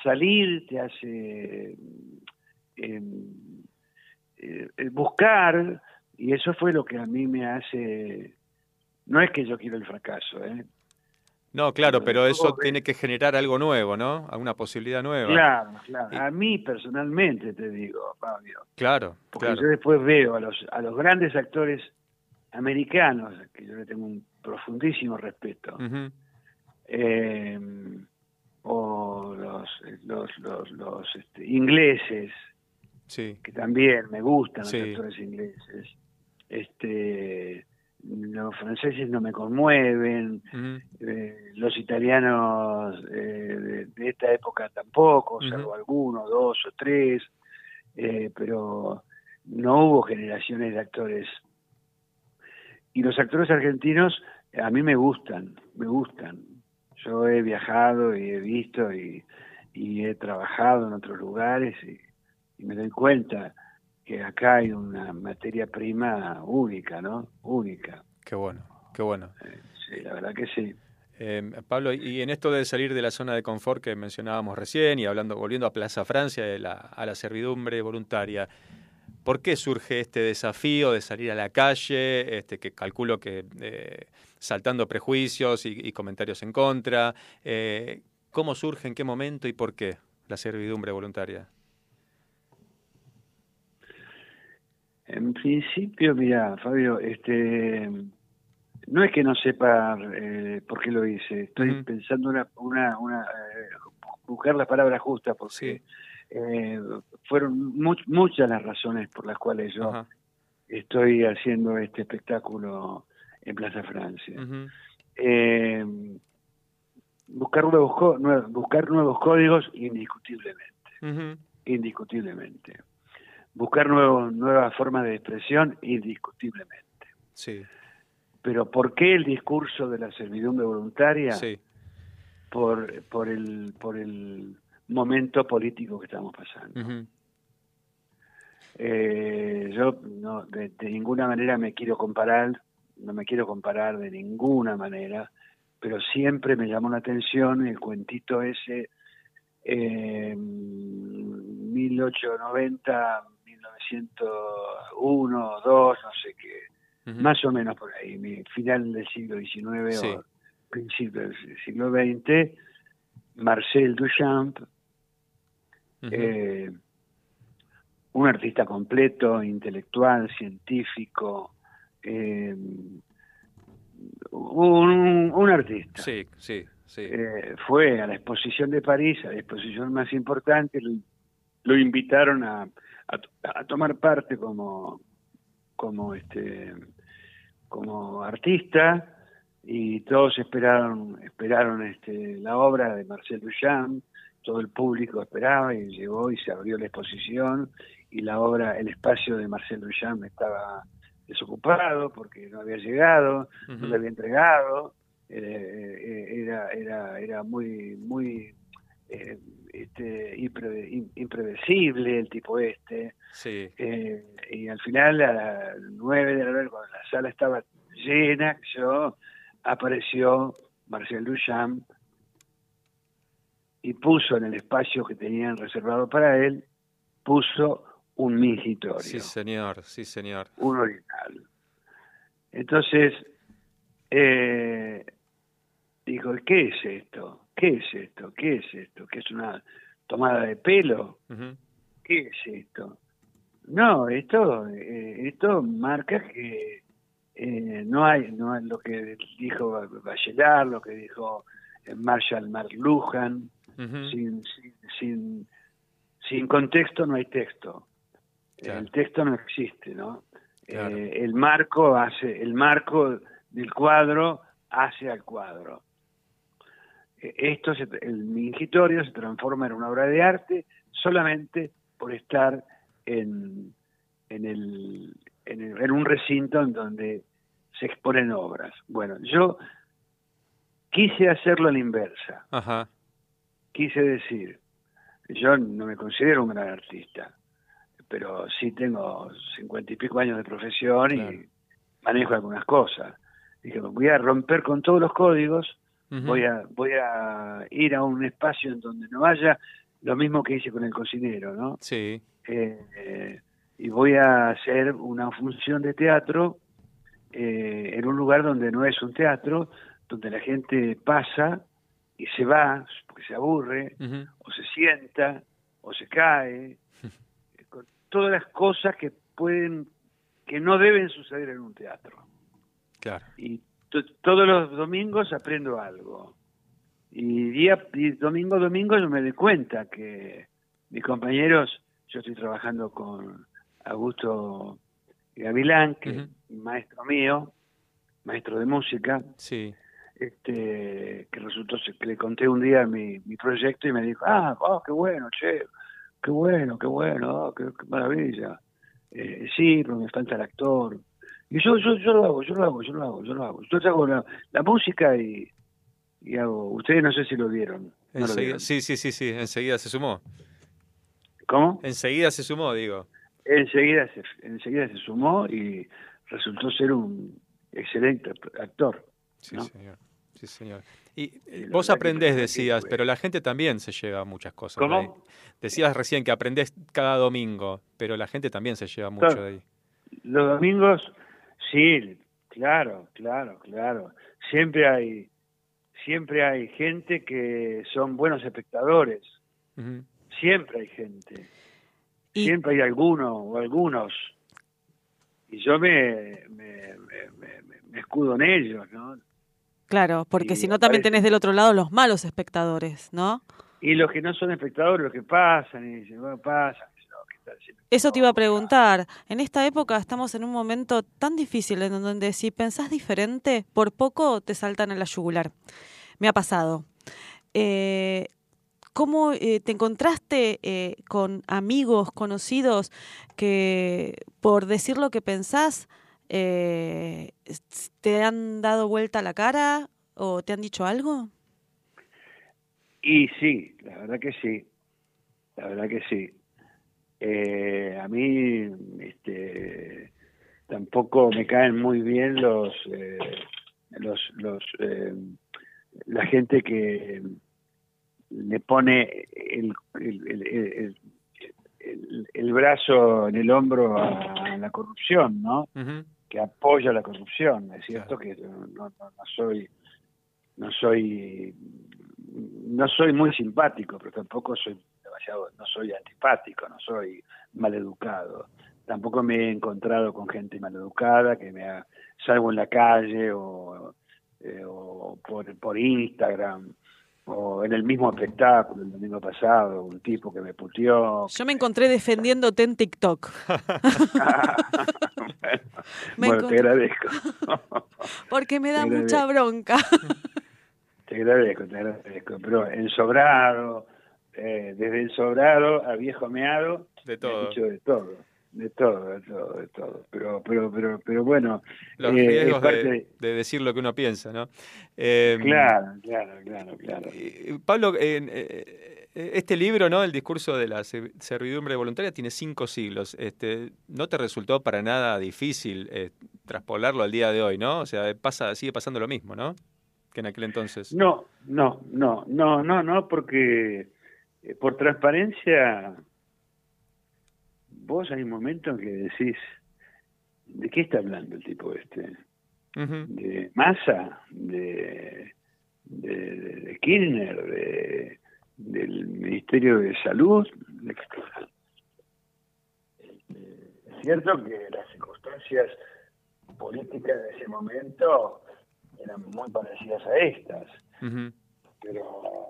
salir te hace eh, eh, eh, buscar y eso fue lo que a mí me hace no es que yo quiero el fracaso ¿eh? No, claro, pero eso tiene que generar algo nuevo, ¿no? Alguna posibilidad nueva. claro claro Y- a mí personalmente te digo Fabio Claro, Porque claro. yo después veo a los, a los grandes actores americanos, que yo le tengo un profundísimo respeto, eh, o los, los, los, los, este, ingleses, Sí, que también me gustan Sí. los actores ingleses, este, los franceses no me conmueven, eh, los italianos eh, de, de esta época tampoco, salvo algunos, dos o tres, eh, pero no hubo generaciones de actores. Y los actores argentinos a mí me gustan, me gustan. Yo he viajado y he visto y, y he trabajado en otros lugares y, y me doy cuenta que acá hay una materia prima única, ¿no? Única. Qué bueno, qué bueno. Sí, la verdad que sí. Eh, Pablo, y en esto de salir de la zona de confort que mencionábamos recién y hablando, volviendo a Plaza Francia, de la- a la servidumbre voluntaria, ¿por qué surge este desafío de salir a la calle? Este, que calculo que eh, saltando prejuicios y, y comentarios en contra. eh, ¿Cómo surge, en qué momento y por qué la servidumbre voluntaria? En principio, mira, Fabio, este, no es que no sepa eh, por qué lo hice. Estoy pensando una, una, una eh, buscar las palabras justas porque eh, fueron much- muchas las razones por las cuales yo Ajá. estoy haciendo este espectáculo en Plaza Francia. Eh, buscar nuevos buscar nuevos códigos indiscutiblemente indiscutiblemente buscar nuevos nuevas formas de expresión indiscutiblemente Sí, pero ¿por qué el discurso de la servidumbre voluntaria? sí. por por el por el momento político que estamos pasando. Eh, yo no de, de ninguna manera me quiero comparar, no me quiero comparar de ninguna manera, pero siempre me llamó la atención el cuentito ese eh, 1890, 1901, 2, no sé qué, más o menos por ahí, mi- final del siglo XIX Sí. o principio del siglo XX, Marcel Duchamp, eh, un artista completo, intelectual, científico, eh, un, un artista. Sí, sí, sí. Eh, fue a la exposición de París, a la exposición más importante, lo, lo invitaron a, a, a tomar parte como, como este como artista y todos esperaron esperaron este la obra de Marcel Duchamp todo el público esperaba y llegó y se abrió la exposición y la obra el espacio de Marcel Duchamp estaba desocupado porque no había llegado no le había entregado eh, eh, era era era muy muy eh, este impre- el tipo este Sí. eh, y al final a las nueve de la noche cuando la sala estaba llena yo apareció Marcel Duchamp y puso en el espacio que tenían reservado para él puso un mingitorio Sí, señor, sí, señor. un orinal. Entonces, eh, dijo, ¿qué es esto? ¿Qué es esto? ¿Qué es esto? ¿Qué es una tomada de pelo? ¿Qué es esto? No, esto, eh, esto marca que eh, no hay, no hay lo que dijo Bachelard, lo que dijo eh, Marshall McLuhan, Ujú. sin, sin, sin, sin contexto no hay texto. Claro. El texto no existe, ¿no? Claro. Eh, el marco hace, el marco del cuadro hace al cuadro. Esto, se- el mingitorio se transforma en una obra de arte solamente por estar en, en, el, en, el- en un recinto en donde se exponen obras. Bueno, yo quise hacerlo a la inversa Ajá. quise decir, yo no me considero un gran artista, pero sí tengo cincuenta y pico años de profesión Claro. y manejo algunas cosas. Dije, voy a romper con todos los códigos, Voy a voy a ir a un espacio en donde no haya lo mismo que hice con el cocinero, ¿no? Sí. Eh, eh, y voy a hacer una función de teatro eh, en un lugar donde no es un teatro, donde la gente pasa y se va porque se aburre, o se sienta, o se cae, con todas las cosas que pueden, que no deben suceder en un teatro. Claro. Y todos los domingos aprendo algo. Y día y domingo domingo yo me doy cuenta que mis compañeros, yo estoy trabajando con Augusto Gavilán, que Ujú. es un maestro mío, maestro de música, Sí. este, que resultó que le conté un día mi, mi proyecto y me dijo, ah, oh, qué bueno, che, qué bueno, qué bueno, oh, qué, qué maravilla. Eh, sí, pero me falta el actor. Y yo, yo, yo lo hago, yo lo hago, yo lo hago, yo lo hago. Yo hago la, la música y, y hago, ustedes no sé si lo vieron. ¿No lo Enseguida- vieron? sí, sí, sí, sí, enseguida se sumó. ¿Cómo? Enseguida se sumó, digo. Enseguida se, enseguida se sumó y resultó ser un excelente actor. Sí, señor. Sí, señor. Y eh, vos aprendés, decías, pero la gente también se lleva muchas cosas. ¿Cómo? de ahí. Decías recién que aprendés cada domingo, pero la gente también se lleva mucho Claro. de ahí. Los domingos, sí, claro, claro, claro. Siempre hay, siempre hay gente que son buenos espectadores. Siempre hay gente. Siempre hay alguno o algunos. Y yo me, me, me, me- escudo en ellos, ¿no? Claro, porque si no también tenés del otro lado los malos espectadores, ¿no? Y los que no son espectadores, los que pasan y dicen, bueno, pasan. Eso te iba a preguntar. En esta época estamos en un momento tan difícil en donde si pensás diferente, por poco te saltan a la yugular. Me ha pasado. Eh, ¿Cómo eh, te encontraste eh, con amigos, conocidos, que por decir lo que pensás eh, te han dado vuelta la cara o te han dicho algo? Y sí, la verdad que sí, la verdad que sí. Eh, a mí este, tampoco me caen muy bien los, eh, los, los eh, la gente que le pone el, el, brazo en el hombro a la corrupción, ¿no? Que apoya la corrupción. Es cierto que yo no, no- no soy no soy no soy muy simpático, pero tampoco soy demasiado, no soy antipático, no soy maleducado. Tampoco me he encontrado con gente maleducada que me ha, salgo en la calle o, eh, o por, por Instagram o en el mismo espectáculo el domingo pasado, un tipo que me puteó. Yo me encontré defendiéndote en TikTok. Bueno, te agradezco. Porque me da mucha bronca. Te agradezco, te agradezco. Pero en sobrado, eh, desde el sobrado a viejo meado, De todo. de todo, de todo, de todo, de todo. Pero, pero, pero, pero bueno, Los eh, es riesgos parte de, de decir lo que uno piensa, ¿no? Eh, Claro, claro, claro, claro. Pablo, eh, eh, este libro, ¿no? El discurso de la se- servidumbre voluntaria tiene cinco siglos. Este, no te resultó para nada difícil traspolarlo al día de hoy, ¿no? O sea, pasa, sigue pasando lo mismo, ¿no? Que en aquel entonces. No, no, no, no, no, no, porque eh, por transparencia, vos hay un momento en que decís, ¿de qué está hablando el tipo este? De Massa, de, de, de- de Kirchner, de, del Ministerio de Salud. de- Es cierto que las circunstancias políticas de ese momento eran muy parecidas a estas, pero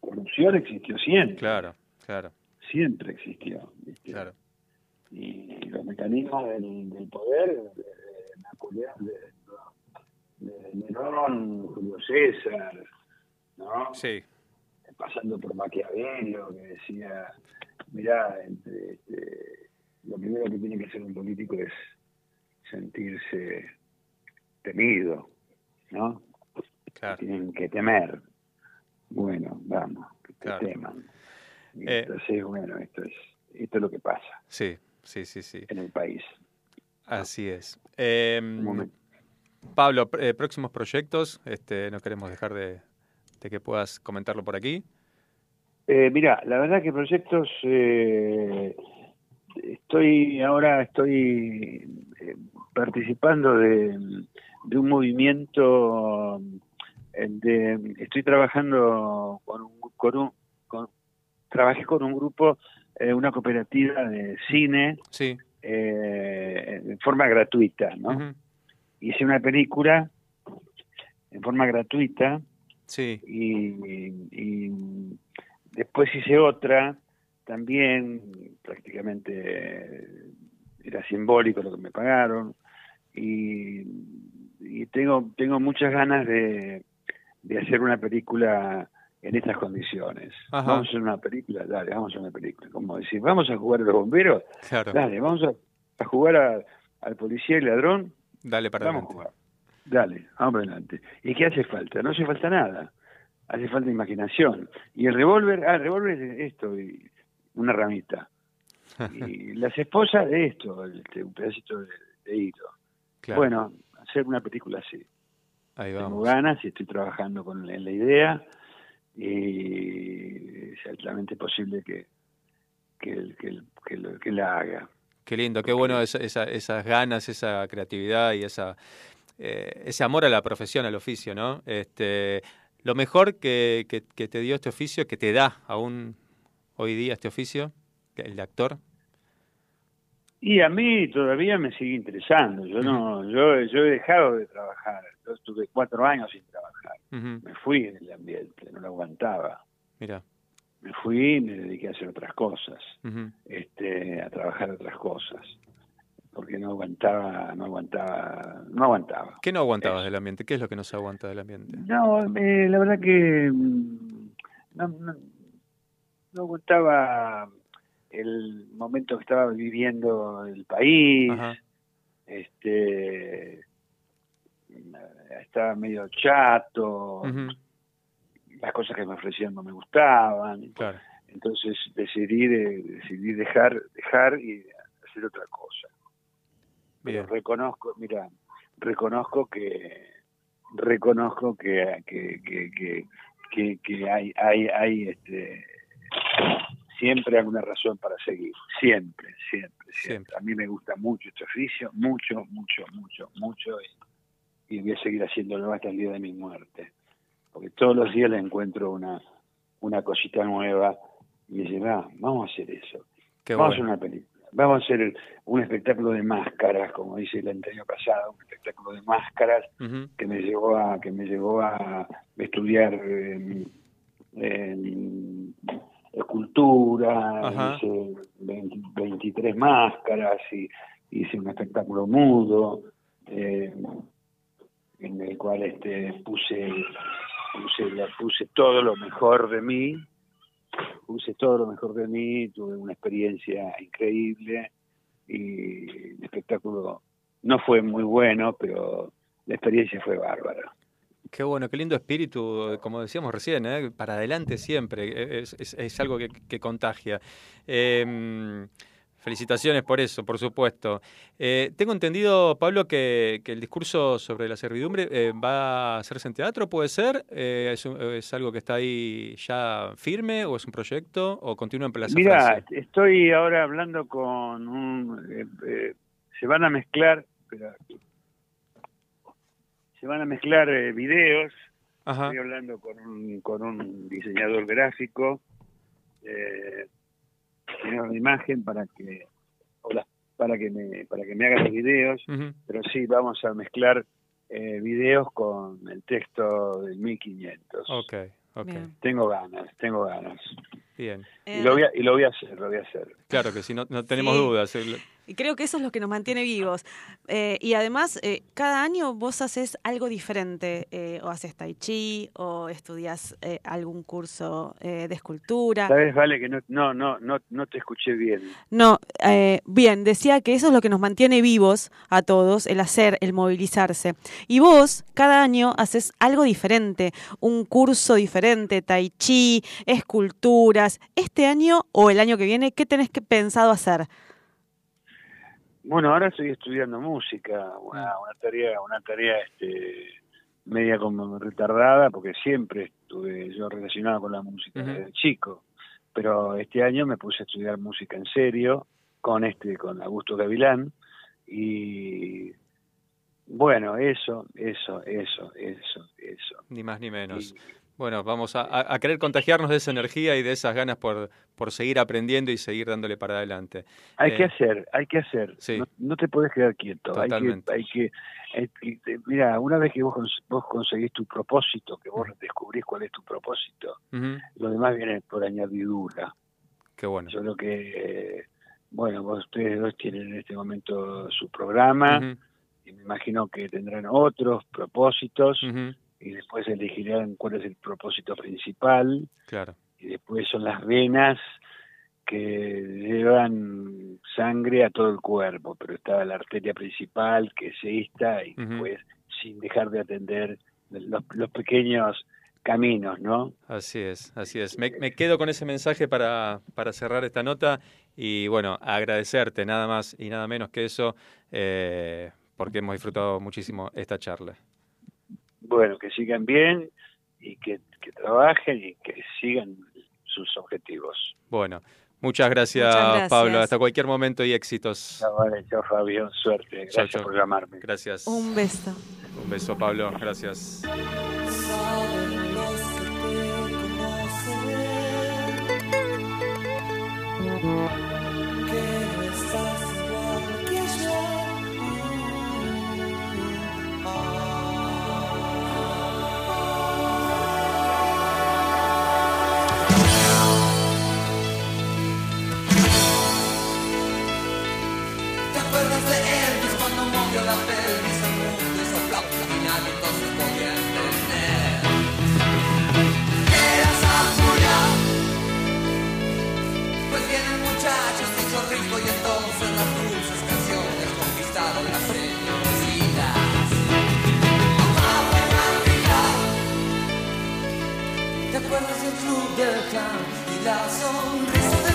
corrupción existió siempre, Claro, claro, siempre existió. ¿viste? claro. y los mecanismos del, del poder de, de Napoleón, de, de Nerón, Julio César, ¿no? Sí, pasando por Maquiavelo, que decía, mirá, entre, este, lo primero que tiene que hacer un político es sentirse temido, ¿no? claro. Tienen que temer. Bueno, vamos, que te Claro. teman. Eh. entonces, bueno, esto es, esto es lo que pasa Sí, sí, sí, sí. en el país. Así es. Eh, Un momento. Pablo, pr- eh, próximos proyectos, este, no queremos dejar de, de que puedas comentarlo por aquí. Eh, mira, la verdad que proyectos, eh, estoy ahora estoy eh, participando de, de un movimiento, eh, de, estoy trabajando con un, con un con- trabajé con un grupo, eh, una cooperativa de cine Sí. eh, en forma gratuita, ¿no? Hice una película en forma gratuita Sí. y, y después hice otra también prácticamente era simbólico lo que me pagaron y y tengo tengo muchas ganas de, de hacer una película en estas condiciones. Ajá. Vamos a hacer una película, dale, vamos a hacer una película. Como decir, vamos a jugar a los bomberos, Claro. dale, vamos a, a jugar a- al policía y ladrón, Dale para vamos a jugar. Dale, vamos para adelante. ¿Y qué hace falta? No hace falta nada. Hace falta imaginación. Y el revólver, ah, el revólver es esto, y una ramita. Y las esposas de esto, este, un pedacito de, de hilo. Claro. Bueno, hacer una película así. Ahí Tengo vamos. ganas y estoy trabajando con en la idea y es altamente posible que, que, la haga. Qué lindo, qué bueno esa- esa- esas ganas, esa creatividad y esa, eh, ese amor a la profesión, al oficio, ¿no? Este, lo mejor que, que- que te dio este oficio, que te da aún hoy día este oficio, el de actor. Y a mí todavía me sigue interesando. Yo no, yo, yo he dejado de trabajar. Yo estuve cuatro años sin trabajar. Me fui del ambiente, no lo aguantaba. Mira. Me fui y me dediqué a hacer otras cosas, este, a trabajar otras cosas, porque no aguantaba, no aguantaba, no aguantaba. ¿Qué no aguantabas del ambiente? ¿Qué es lo que no se aguanta del ambiente? No, eh, la verdad que mm, no, no, no aguantaba el momento que estaba viviendo el país, Ajá. este estaba medio chato, Ujú, las cosas que me ofrecían no me gustaban, Claro. entonces decidí de- decidí dejar dejar y hacer otra cosa. Pero Bien. reconozco, mira, reconozco que reconozco que, que, que, que- que hay hay hay este siempre alguna razón para seguir, siempre, siempre, siempre. A mí me gusta mucho este oficio, mucho, mucho, mucho, mucho y, y voy a seguir haciéndolo hasta el día de mi muerte, porque todos los días le encuentro una una cosita nueva y me dice, va, vamos a hacer eso. Qué vamos a hacer una película. Vamos a hacer el- un espectáculo de máscaras, como dice el año pasado, un espectáculo de máscaras que me llevó a que me llevó a estudiar eh, en escultura, hice 20 23 máscaras y hice un espectáculo mudo eh, en el cual este puse puse la- puse todo lo mejor de mí puse todo lo mejor de mí tuve una experiencia increíble y el espectáculo no fue muy bueno pero la experiencia fue bárbara Qué bueno, qué lindo espíritu, como decíamos recién, ¿eh? para adelante siempre, e, es, es- es algo que, que contagia. Eh, felicitaciones por eso, por supuesto. Eh, tengo entendido, Pablo, que, que el discurso sobre la servidumbre eh, va a hacerse en teatro, ¿puede ser? Es, un- ¿Es algo que está ahí ya firme o es un proyecto o continúa en Plaza Mira, Francia? estoy ahora hablando con un... se van a mezclar... espera, se van a mezclar eh, videos. Ajá. Estoy hablando con un, con un diseñador gráfico, eh, de imagen para que hola, para que me para que me haga los videos. Pero sí, vamos a mezclar eh, videos con el texto del 1500. Ok, ok. Bien. Tengo ganas, tengo ganas. Bien. Y lo, voy a, y lo voy a hacer, lo voy a hacer. Claro que sí, no, no tenemos Sí. dudas. Y creo que eso es lo que nos mantiene vivos. Eh, y además, eh, cada año vos haces algo diferente. eh, o haces tai chi, o estudias eh, algún curso eh, de escultura. ¿Sabes, Vale, que no, no, no, no, no te escuché bien? No, eh, bien, decía que eso es lo que nos mantiene vivos a todos, el hacer, el movilizarse. Y vos, cada año, haces algo diferente, un curso diferente, tai chi, Este año o el año que viene, ¿qué tenés que pensado hacer? Bueno, ahora estoy estudiando música, una, una tarea, una tarea este, media como retardada, porque siempre estuve yo relacionado con la música Ujú. desde chico. Pero este año me puse a estudiar música en serio, con este, con Augusto Gavilán, y bueno, eso, eso, eso, eso, eso. Ni más ni menos. Bueno, vamos a, querer contagiarnos de esa energía y de esas ganas por, por seguir aprendiendo y seguir dándole para adelante. Hay Eh, que hacer, hay que hacer. Sí. No, no te puedes quedar quieto. Hay que, Totalmente. hay que, hay que- te- mira, una vez que vos, vos conseguís tu propósito, que vos descubrís cuál es tu propósito, lo demás viene por añadidura. Qué bueno. Yo creo que, eh, bueno, vos ustedes dos tienen en este momento su programa Ujú, y me imagino que tendrán otros propósitos y después elegirán cuál es el propósito principal Claro. y después son las venas que llevan sangre a todo el cuerpo, pero está la arteria principal que es esta y Ujú. después sin dejar de atender los, los pequeños caminos, ¿no? Así es, así es. Me, me quedo con ese mensaje para, para cerrar esta nota y bueno, agradecerte nada más y nada menos que eso, eh, porque hemos disfrutado muchísimo esta charla. Bueno, que sigan bien y que, que trabajen y que sigan sus objetivos. Bueno, muchas gracias, Muchas gracias. Pablo. Hasta cualquier momento y éxitos. Chao, vale, chao Fabio, suerte, gracias Chao, chao. por llamarme. Gracias. Un beso. Un beso, Pablo. Gracias. ¿Te acuerdas del club del clan y la sonrisa de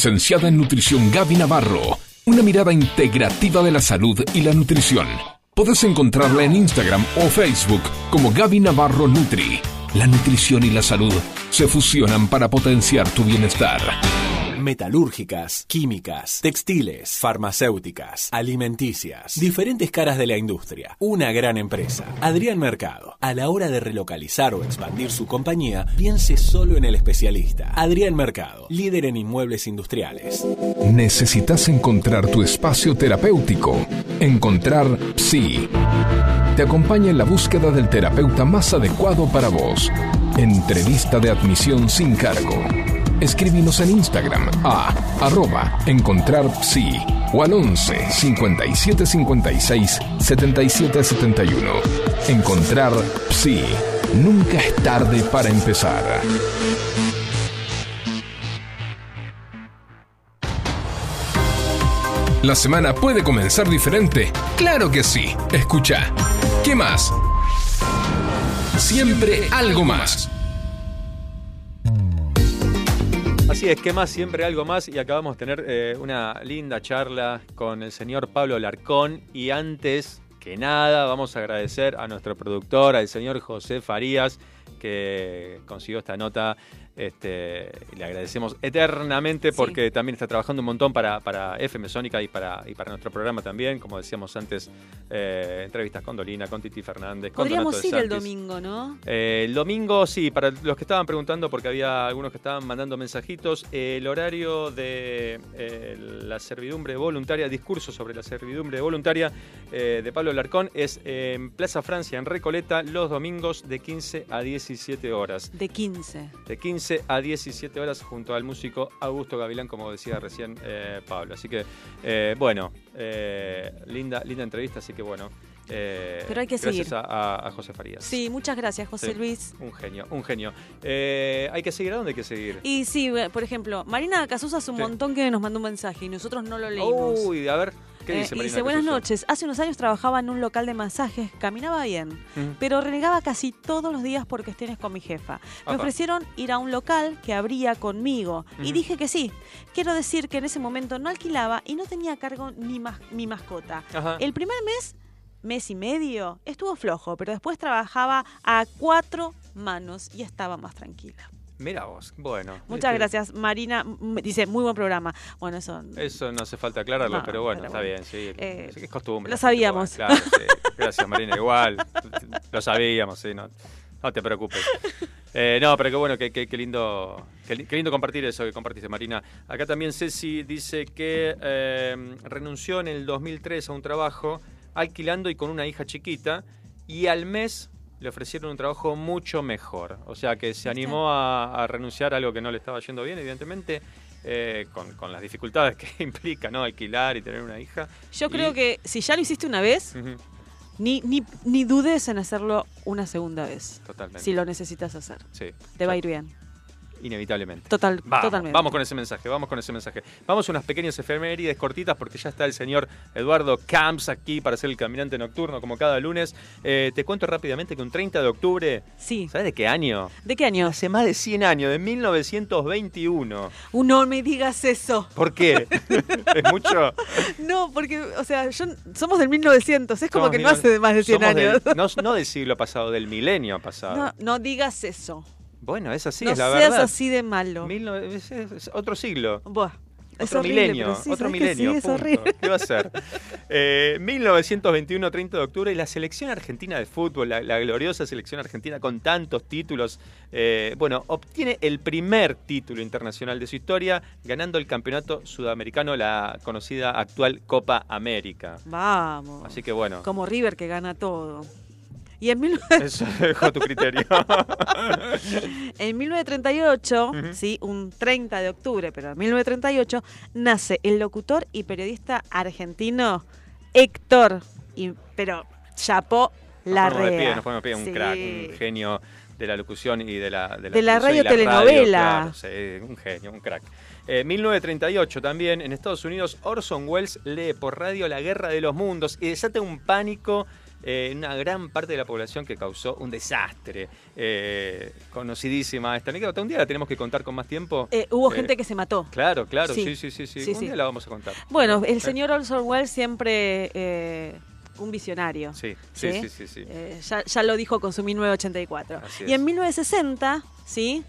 Licenciada en Nutrición Gaby Navarro. Una mirada integrativa de la salud y la nutrición. Puedes encontrarla en Instagram o Facebook como Gaby Navarro Nutri. La nutrición y la salud se fusionan para potenciar tu bienestar. Metalúrgicas, químicas, textiles, farmacéuticas, alimenticias, diferentes caras de la industria. Una gran empresa. Adrián Mercado. A la hora de relocalizar o expandir su compañía, piense solo en el especialista. Adrián Mercado, líder en inmuebles industriales. Necesitas encontrar tu espacio terapéutico. Encontrar Psi. Te acompaña en la búsqueda del terapeuta más adecuado para vos. Entrevista de admisión sin cargo. Escríbenos en Instagram a arroba encontrarpsi o al 11 57 56 77 71. Encontrar Psi. Nunca es tarde para empezar. ¿La semana puede comenzar diferente? Claro que sí. Escucha. ¿Qué más? Siempre algo más. Así es, que más? Siempre algo más. Y acabamos de tener eh, una linda charla con el señor Pablo Larcón. Y antes que nada, vamos a agradecer a nuestro productor, al señor José Farías, que consiguió esta nota. Este, le agradecemos eternamente porque también está trabajando un montón para, para FM Sónica y para, y para nuestro programa también. Como decíamos antes, eh, entrevistas con Dolina, con Titi Fernández, con Podríamos Donato de ir el domingo, ¿no? Eh, el domingo, sí, para los que estaban preguntando, porque había algunos que estaban mandando mensajitos, eh, el horario de la servidumbre voluntaria, discurso sobre la servidumbre voluntaria de Pablo Larcón es en Plaza Francia, en Recoleta, los domingos de 15 a 17 horas. De 15. De 15 a 17 horas junto al músico Augusto Gavilán, como decía recién eh, Pablo. Así que, eh, bueno, eh, linda, linda entrevista, así que bueno. eh, Pero hay que gracias seguir. A, José Farías. Sí, muchas gracias, José Sí, Luis. Un genio, un genio. Eh, hay que seguir, ¿a dónde hay que seguir? Y sí, por ejemplo, Marina Casusa hace un Sí. montón que nos mandó un mensaje y nosotros no lo leímos. Uy, a ver, ¿qué Eh, dice Marina dice, buenas noches. Hace unos años trabajaba en un local de masajes, caminaba bien, pero renegaba casi todos los días por cuestiones con mi jefa. Me Apa. ofrecieron ir a un local que abría conmigo y dije que sí. Quiero decir que en ese momento no alquilaba y no tenía a cargo ni mi mascota. Ajá. El primer mes, mes y medio, estuvo flojo, pero después trabajaba a cuatro manos y estaba más tranquila. Mira vos, bueno. Muchas este, gracias, Marina. Dice, muy buen programa. Bueno, eso Eso no hace falta aclararlo, No, pero bueno, pero está bueno. bien, sí. Eh, es costumbre. lo sabíamos. claro, sí. Gracias, Marina, igual. Lo sabíamos, sí, no, no te preocupes. Eh, no, pero qué bueno, qué, qué- qué lindo qué, li- qué lindo compartir eso que compartiste, Marina. Acá también Ceci dice que eh, renunció en el 2003 a un trabajo alquilando y con una hija chiquita y al mes le ofrecieron un trabajo mucho mejor. O sea que se animó a, a renunciar a algo que no le estaba yendo bien, evidentemente, eh, con, con las dificultades que implica ¿no? alquilar y tener una hija. Yo Y- creo que si ya lo hiciste una vez, ni, ni, ni dudes en hacerlo una segunda vez. Totalmente. Si lo necesitas hacer. Sí. Te va a ir bien. Inevitablemente. Total, Vamos, totalmente. vamos con ese mensaje, vamos con ese mensaje. Vamos a unas pequeñas efemérides cortitas porque ya está el señor Eduardo Camps aquí para ser el caminante nocturno como cada lunes. Eh, te cuento rápidamente que un 30 de octubre, Sí. ¿sabes de qué año? ¿De qué año? Hace más de 100 años, de 1921. Uh, no me digas eso. ¿Por qué? ¿Es mucho? No, porque, o sea, yo, somos del 1900. Es como Somos que no hace de más de 100 somos del- años. no, no del siglo pasado, del milenio pasado. No, no digas eso. Bueno, es así, no es la seas verdad. así de malo. 19 es- es otro siglo. Buah, es Otro horrible, milenio, sí, otro ¿sabes que milenio. sí? es horrible. ¿Qué va a ser? Eh, 1921, 30 de octubre, y la selección argentina de fútbol, la, la gloriosa selección argentina con tantos títulos, eh, bueno, obtiene el primer título internacional de su historia, ganando el campeonato sudamericano, la conocida actual Copa América. Vamos. Así que bueno, Como River que gana todo. Y en, mil- eso dejo a tu criterio. en 1938, sí, un 30 de octubre, pero en 1938, nace el locutor y periodista argentino Héctor. Y, pero chapó la de rea. nos ponemos de pie, un Sí. crack, un genio de la locución y de la, De la televisión y radio-telenovela. claro, sí, un genio, un crack. Eh, 1938 también, en Estados Unidos, Orson Welles lee por radio La Guerra de los Mundos y desata un pánico eh, en una gran parte de la población que causó un desastre. Eh, conocidísima esta anécdota. Un día la tenemos que contar con más tiempo. Eh, hubo Eh, gente que se mató. Claro, claro, Sí. sí, sí, sí. un día la vamos a contar. Bueno, el Eh, señor Orson Welles siempre eh, un visionario. Sí, sí, sí, sí. sí. Eh, ya, ya lo dijo con su 1984. Así Y en es. 1960, ¿sí?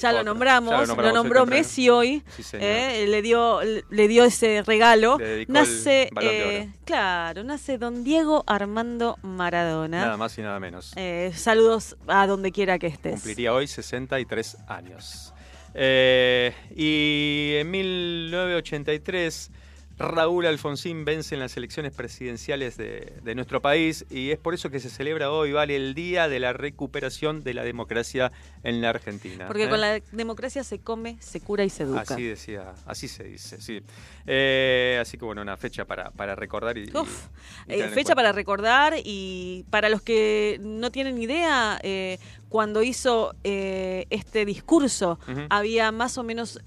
Ya lo nombramos, ya lo nombramos nombró. Messi hoy, Sí, eh, le dio le dio ese regalo. Le nace, eh, claro, nace don Diego Armando Maradona. Nada más y nada menos. Eh, saludos a donde quiera que estés. Cumpliría hoy 63 años. Eh, y en 1983 Raúl Alfonsín vence en las elecciones presidenciales de, de nuestro país y es por eso que se celebra hoy, vale, el Día de la Recuperación de la Democracia en la Argentina. Porque ¿eh? con la democracia se come, se cura y se educa. Así decía, así se dice, sí. Eh, así que bueno, una fecha para, para recordar y, Uf, y eh, fecha para recordar y para los que no tienen idea, cuando hizo este discurso había más o menos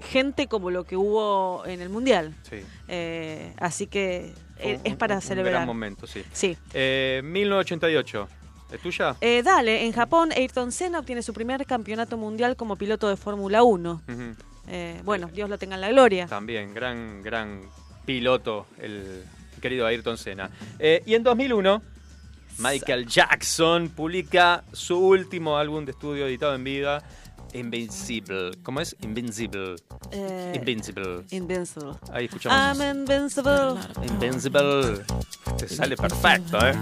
gente como lo que hubo en el Mundial. Sí. Eh, así que eh, un- es para un celebrar. gran momento, sí. Sí. Eh, 1988, ¿es tuya? Eh, dale, en Japón Ayrton Senna obtiene su primer campeonato mundial como piloto de Fórmula 1. Ujú. Eh, bueno, Dios lo tenga en la gloria. También, gran, gran piloto, el querido Ayrton Senna. Eh, y en 2001, Michael Jackson publica su último álbum de estudio editado en vida, Invincible. ¿Cómo es? Invincible. Eh, Invincible. Invincible. Ahí escuchamos. I'm invincible. Invincible. Te sale perfecto, ¿eh?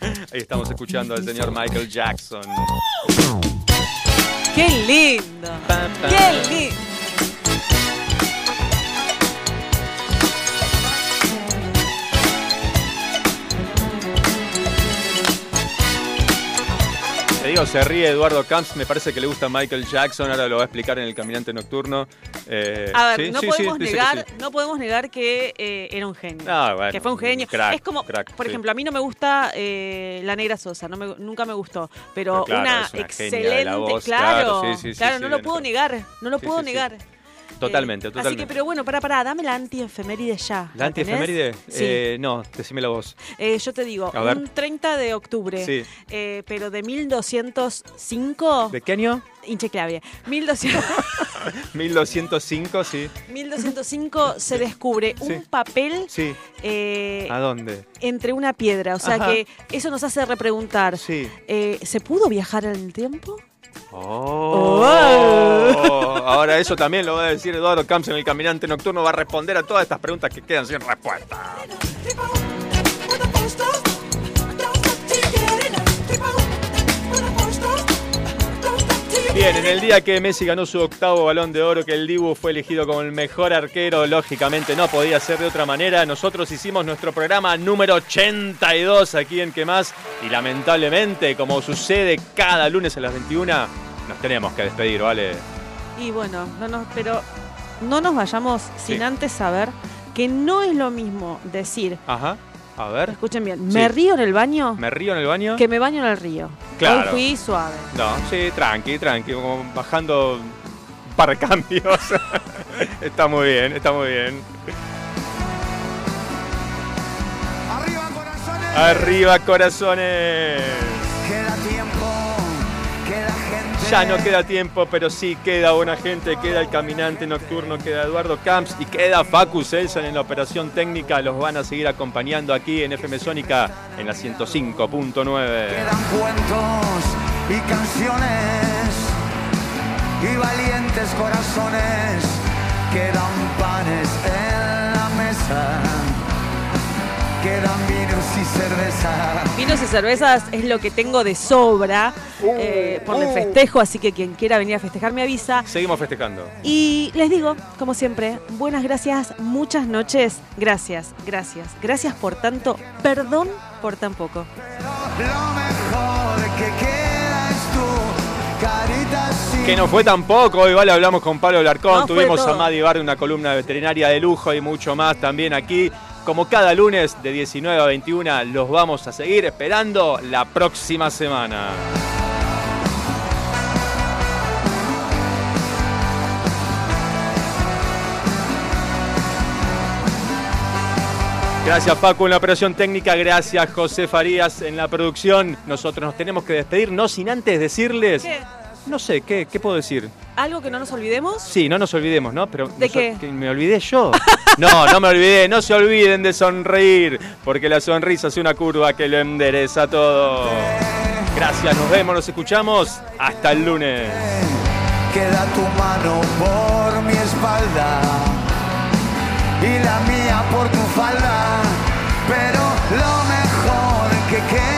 Ahí estamos escuchando al señor Michael Jackson. ¡Qué lindo! ¡Qué lindo! Te digo, se ríe Eduardo Camps, me parece que le gusta Michael Jackson, ahora lo va a explicar en el Caminante Nocturno. Eh, A ver, ¿sí? no Sí, podemos negar, sí. no podemos negar que eh, era un genio. Ah, bueno, que fue un genio. crack, es como, crack, por ejemplo, a mí no me gusta eh, la Negra Sosa, no me- nunca me gustó, pero, Pero claro, una, excelente, voz, claro, claro, claro, no lo puedo negar, no lo puedo negar. Totalmente, Así totalmente. que, pero bueno, para, para, dame la antiefeméride ya. ¿La tenés? antiefeméride? Sí. Eh, no, decime la voz. Eh, yo te digo, A ver. un 30 de octubre, Sí. eh, pero de 1205, ¿De qué año? hinche clave, 1200, 1205, sí. 1205 se descubre Sí. un papel Sí. eh, ¿A dónde? entre una piedra. O sea Ajá. que eso nos hace repreguntar. Sí. eh, ¿Se pudo viajar en el tiempo? Oh. Ahora eso también lo va a decir Eduardo Camps en el Caminante Nocturno, va a responder a todas estas preguntas que quedan sin respuesta. Bien, en el día que Messi ganó su octavo balón de oro, que el Dibu fue elegido como el mejor arquero, lógicamente no podía ser de otra manera. Nosotros hicimos nuestro programa número 82 aquí en Que Más y lamentablemente, como sucede cada lunes a las 21, nos tenemos que despedir, ¿vale? Y bueno, no nos, pero no nos vayamos sin Sí. antes saber que no es lo mismo decir, Ajá, a ver. escuchen bien, Sí. me río en el baño ¿Me río en el baño? que me baño en el río. Claro. Hoy fui suave. No, sí, tranqui, tranqui, como bajando un par de cambios. está muy bien, está muy bien. Arriba corazones. Queda tiempo, queda gente. Ya no queda tiempo, pero sí queda buena gente, queda el caminante nocturno, queda Eduardo Camps y queda Facu Selsan en la operación técnica. Los van a seguir acompañando aquí en FM Sónica en la 105.9. Quedan cuentos y canciones y valientes corazones. Quedan panes en la mesa. Quedan vinos y cerveza. Vinos y cervezas es lo que tengo de sobra eh, por el uh. festejo, así que quien quiera venir a festejar me avisa. Seguimos festejando. Y les digo, como siempre, buenas gracias, muchas noches. Gracias, gracias, gracias por tanto. Perdón por tan poco. Lo mejor que queda es tu carita sin Que no fue tampoco, hoy vale, hablamos con Pablo Larcón, No, tuvimos a Madi Bar, una columna veterinaria de lujo y mucho más también aquí. Como cada lunes de 19 a 21 los vamos a seguir esperando la próxima semana. Gracias Paco en la operación técnica, gracias José Farías en la producción. Nosotros nos tenemos que despedir, no sin antes decirles. No sé, ¿qué, qué puedo decir? ¿Algo que no nos olvidemos? Sí, no nos olvidemos, ¿no? Pero ¿De nos- qué? que me olvidé yo. No, no me olvidé, no se olviden de sonreír, porque la sonrisa es una curva que lo endereza todo. Gracias, nos vemos, nos escuchamos. Hasta el lunes. Queda tu mano por mi espalda y la mía por tu falda. Pero lo mejor que queda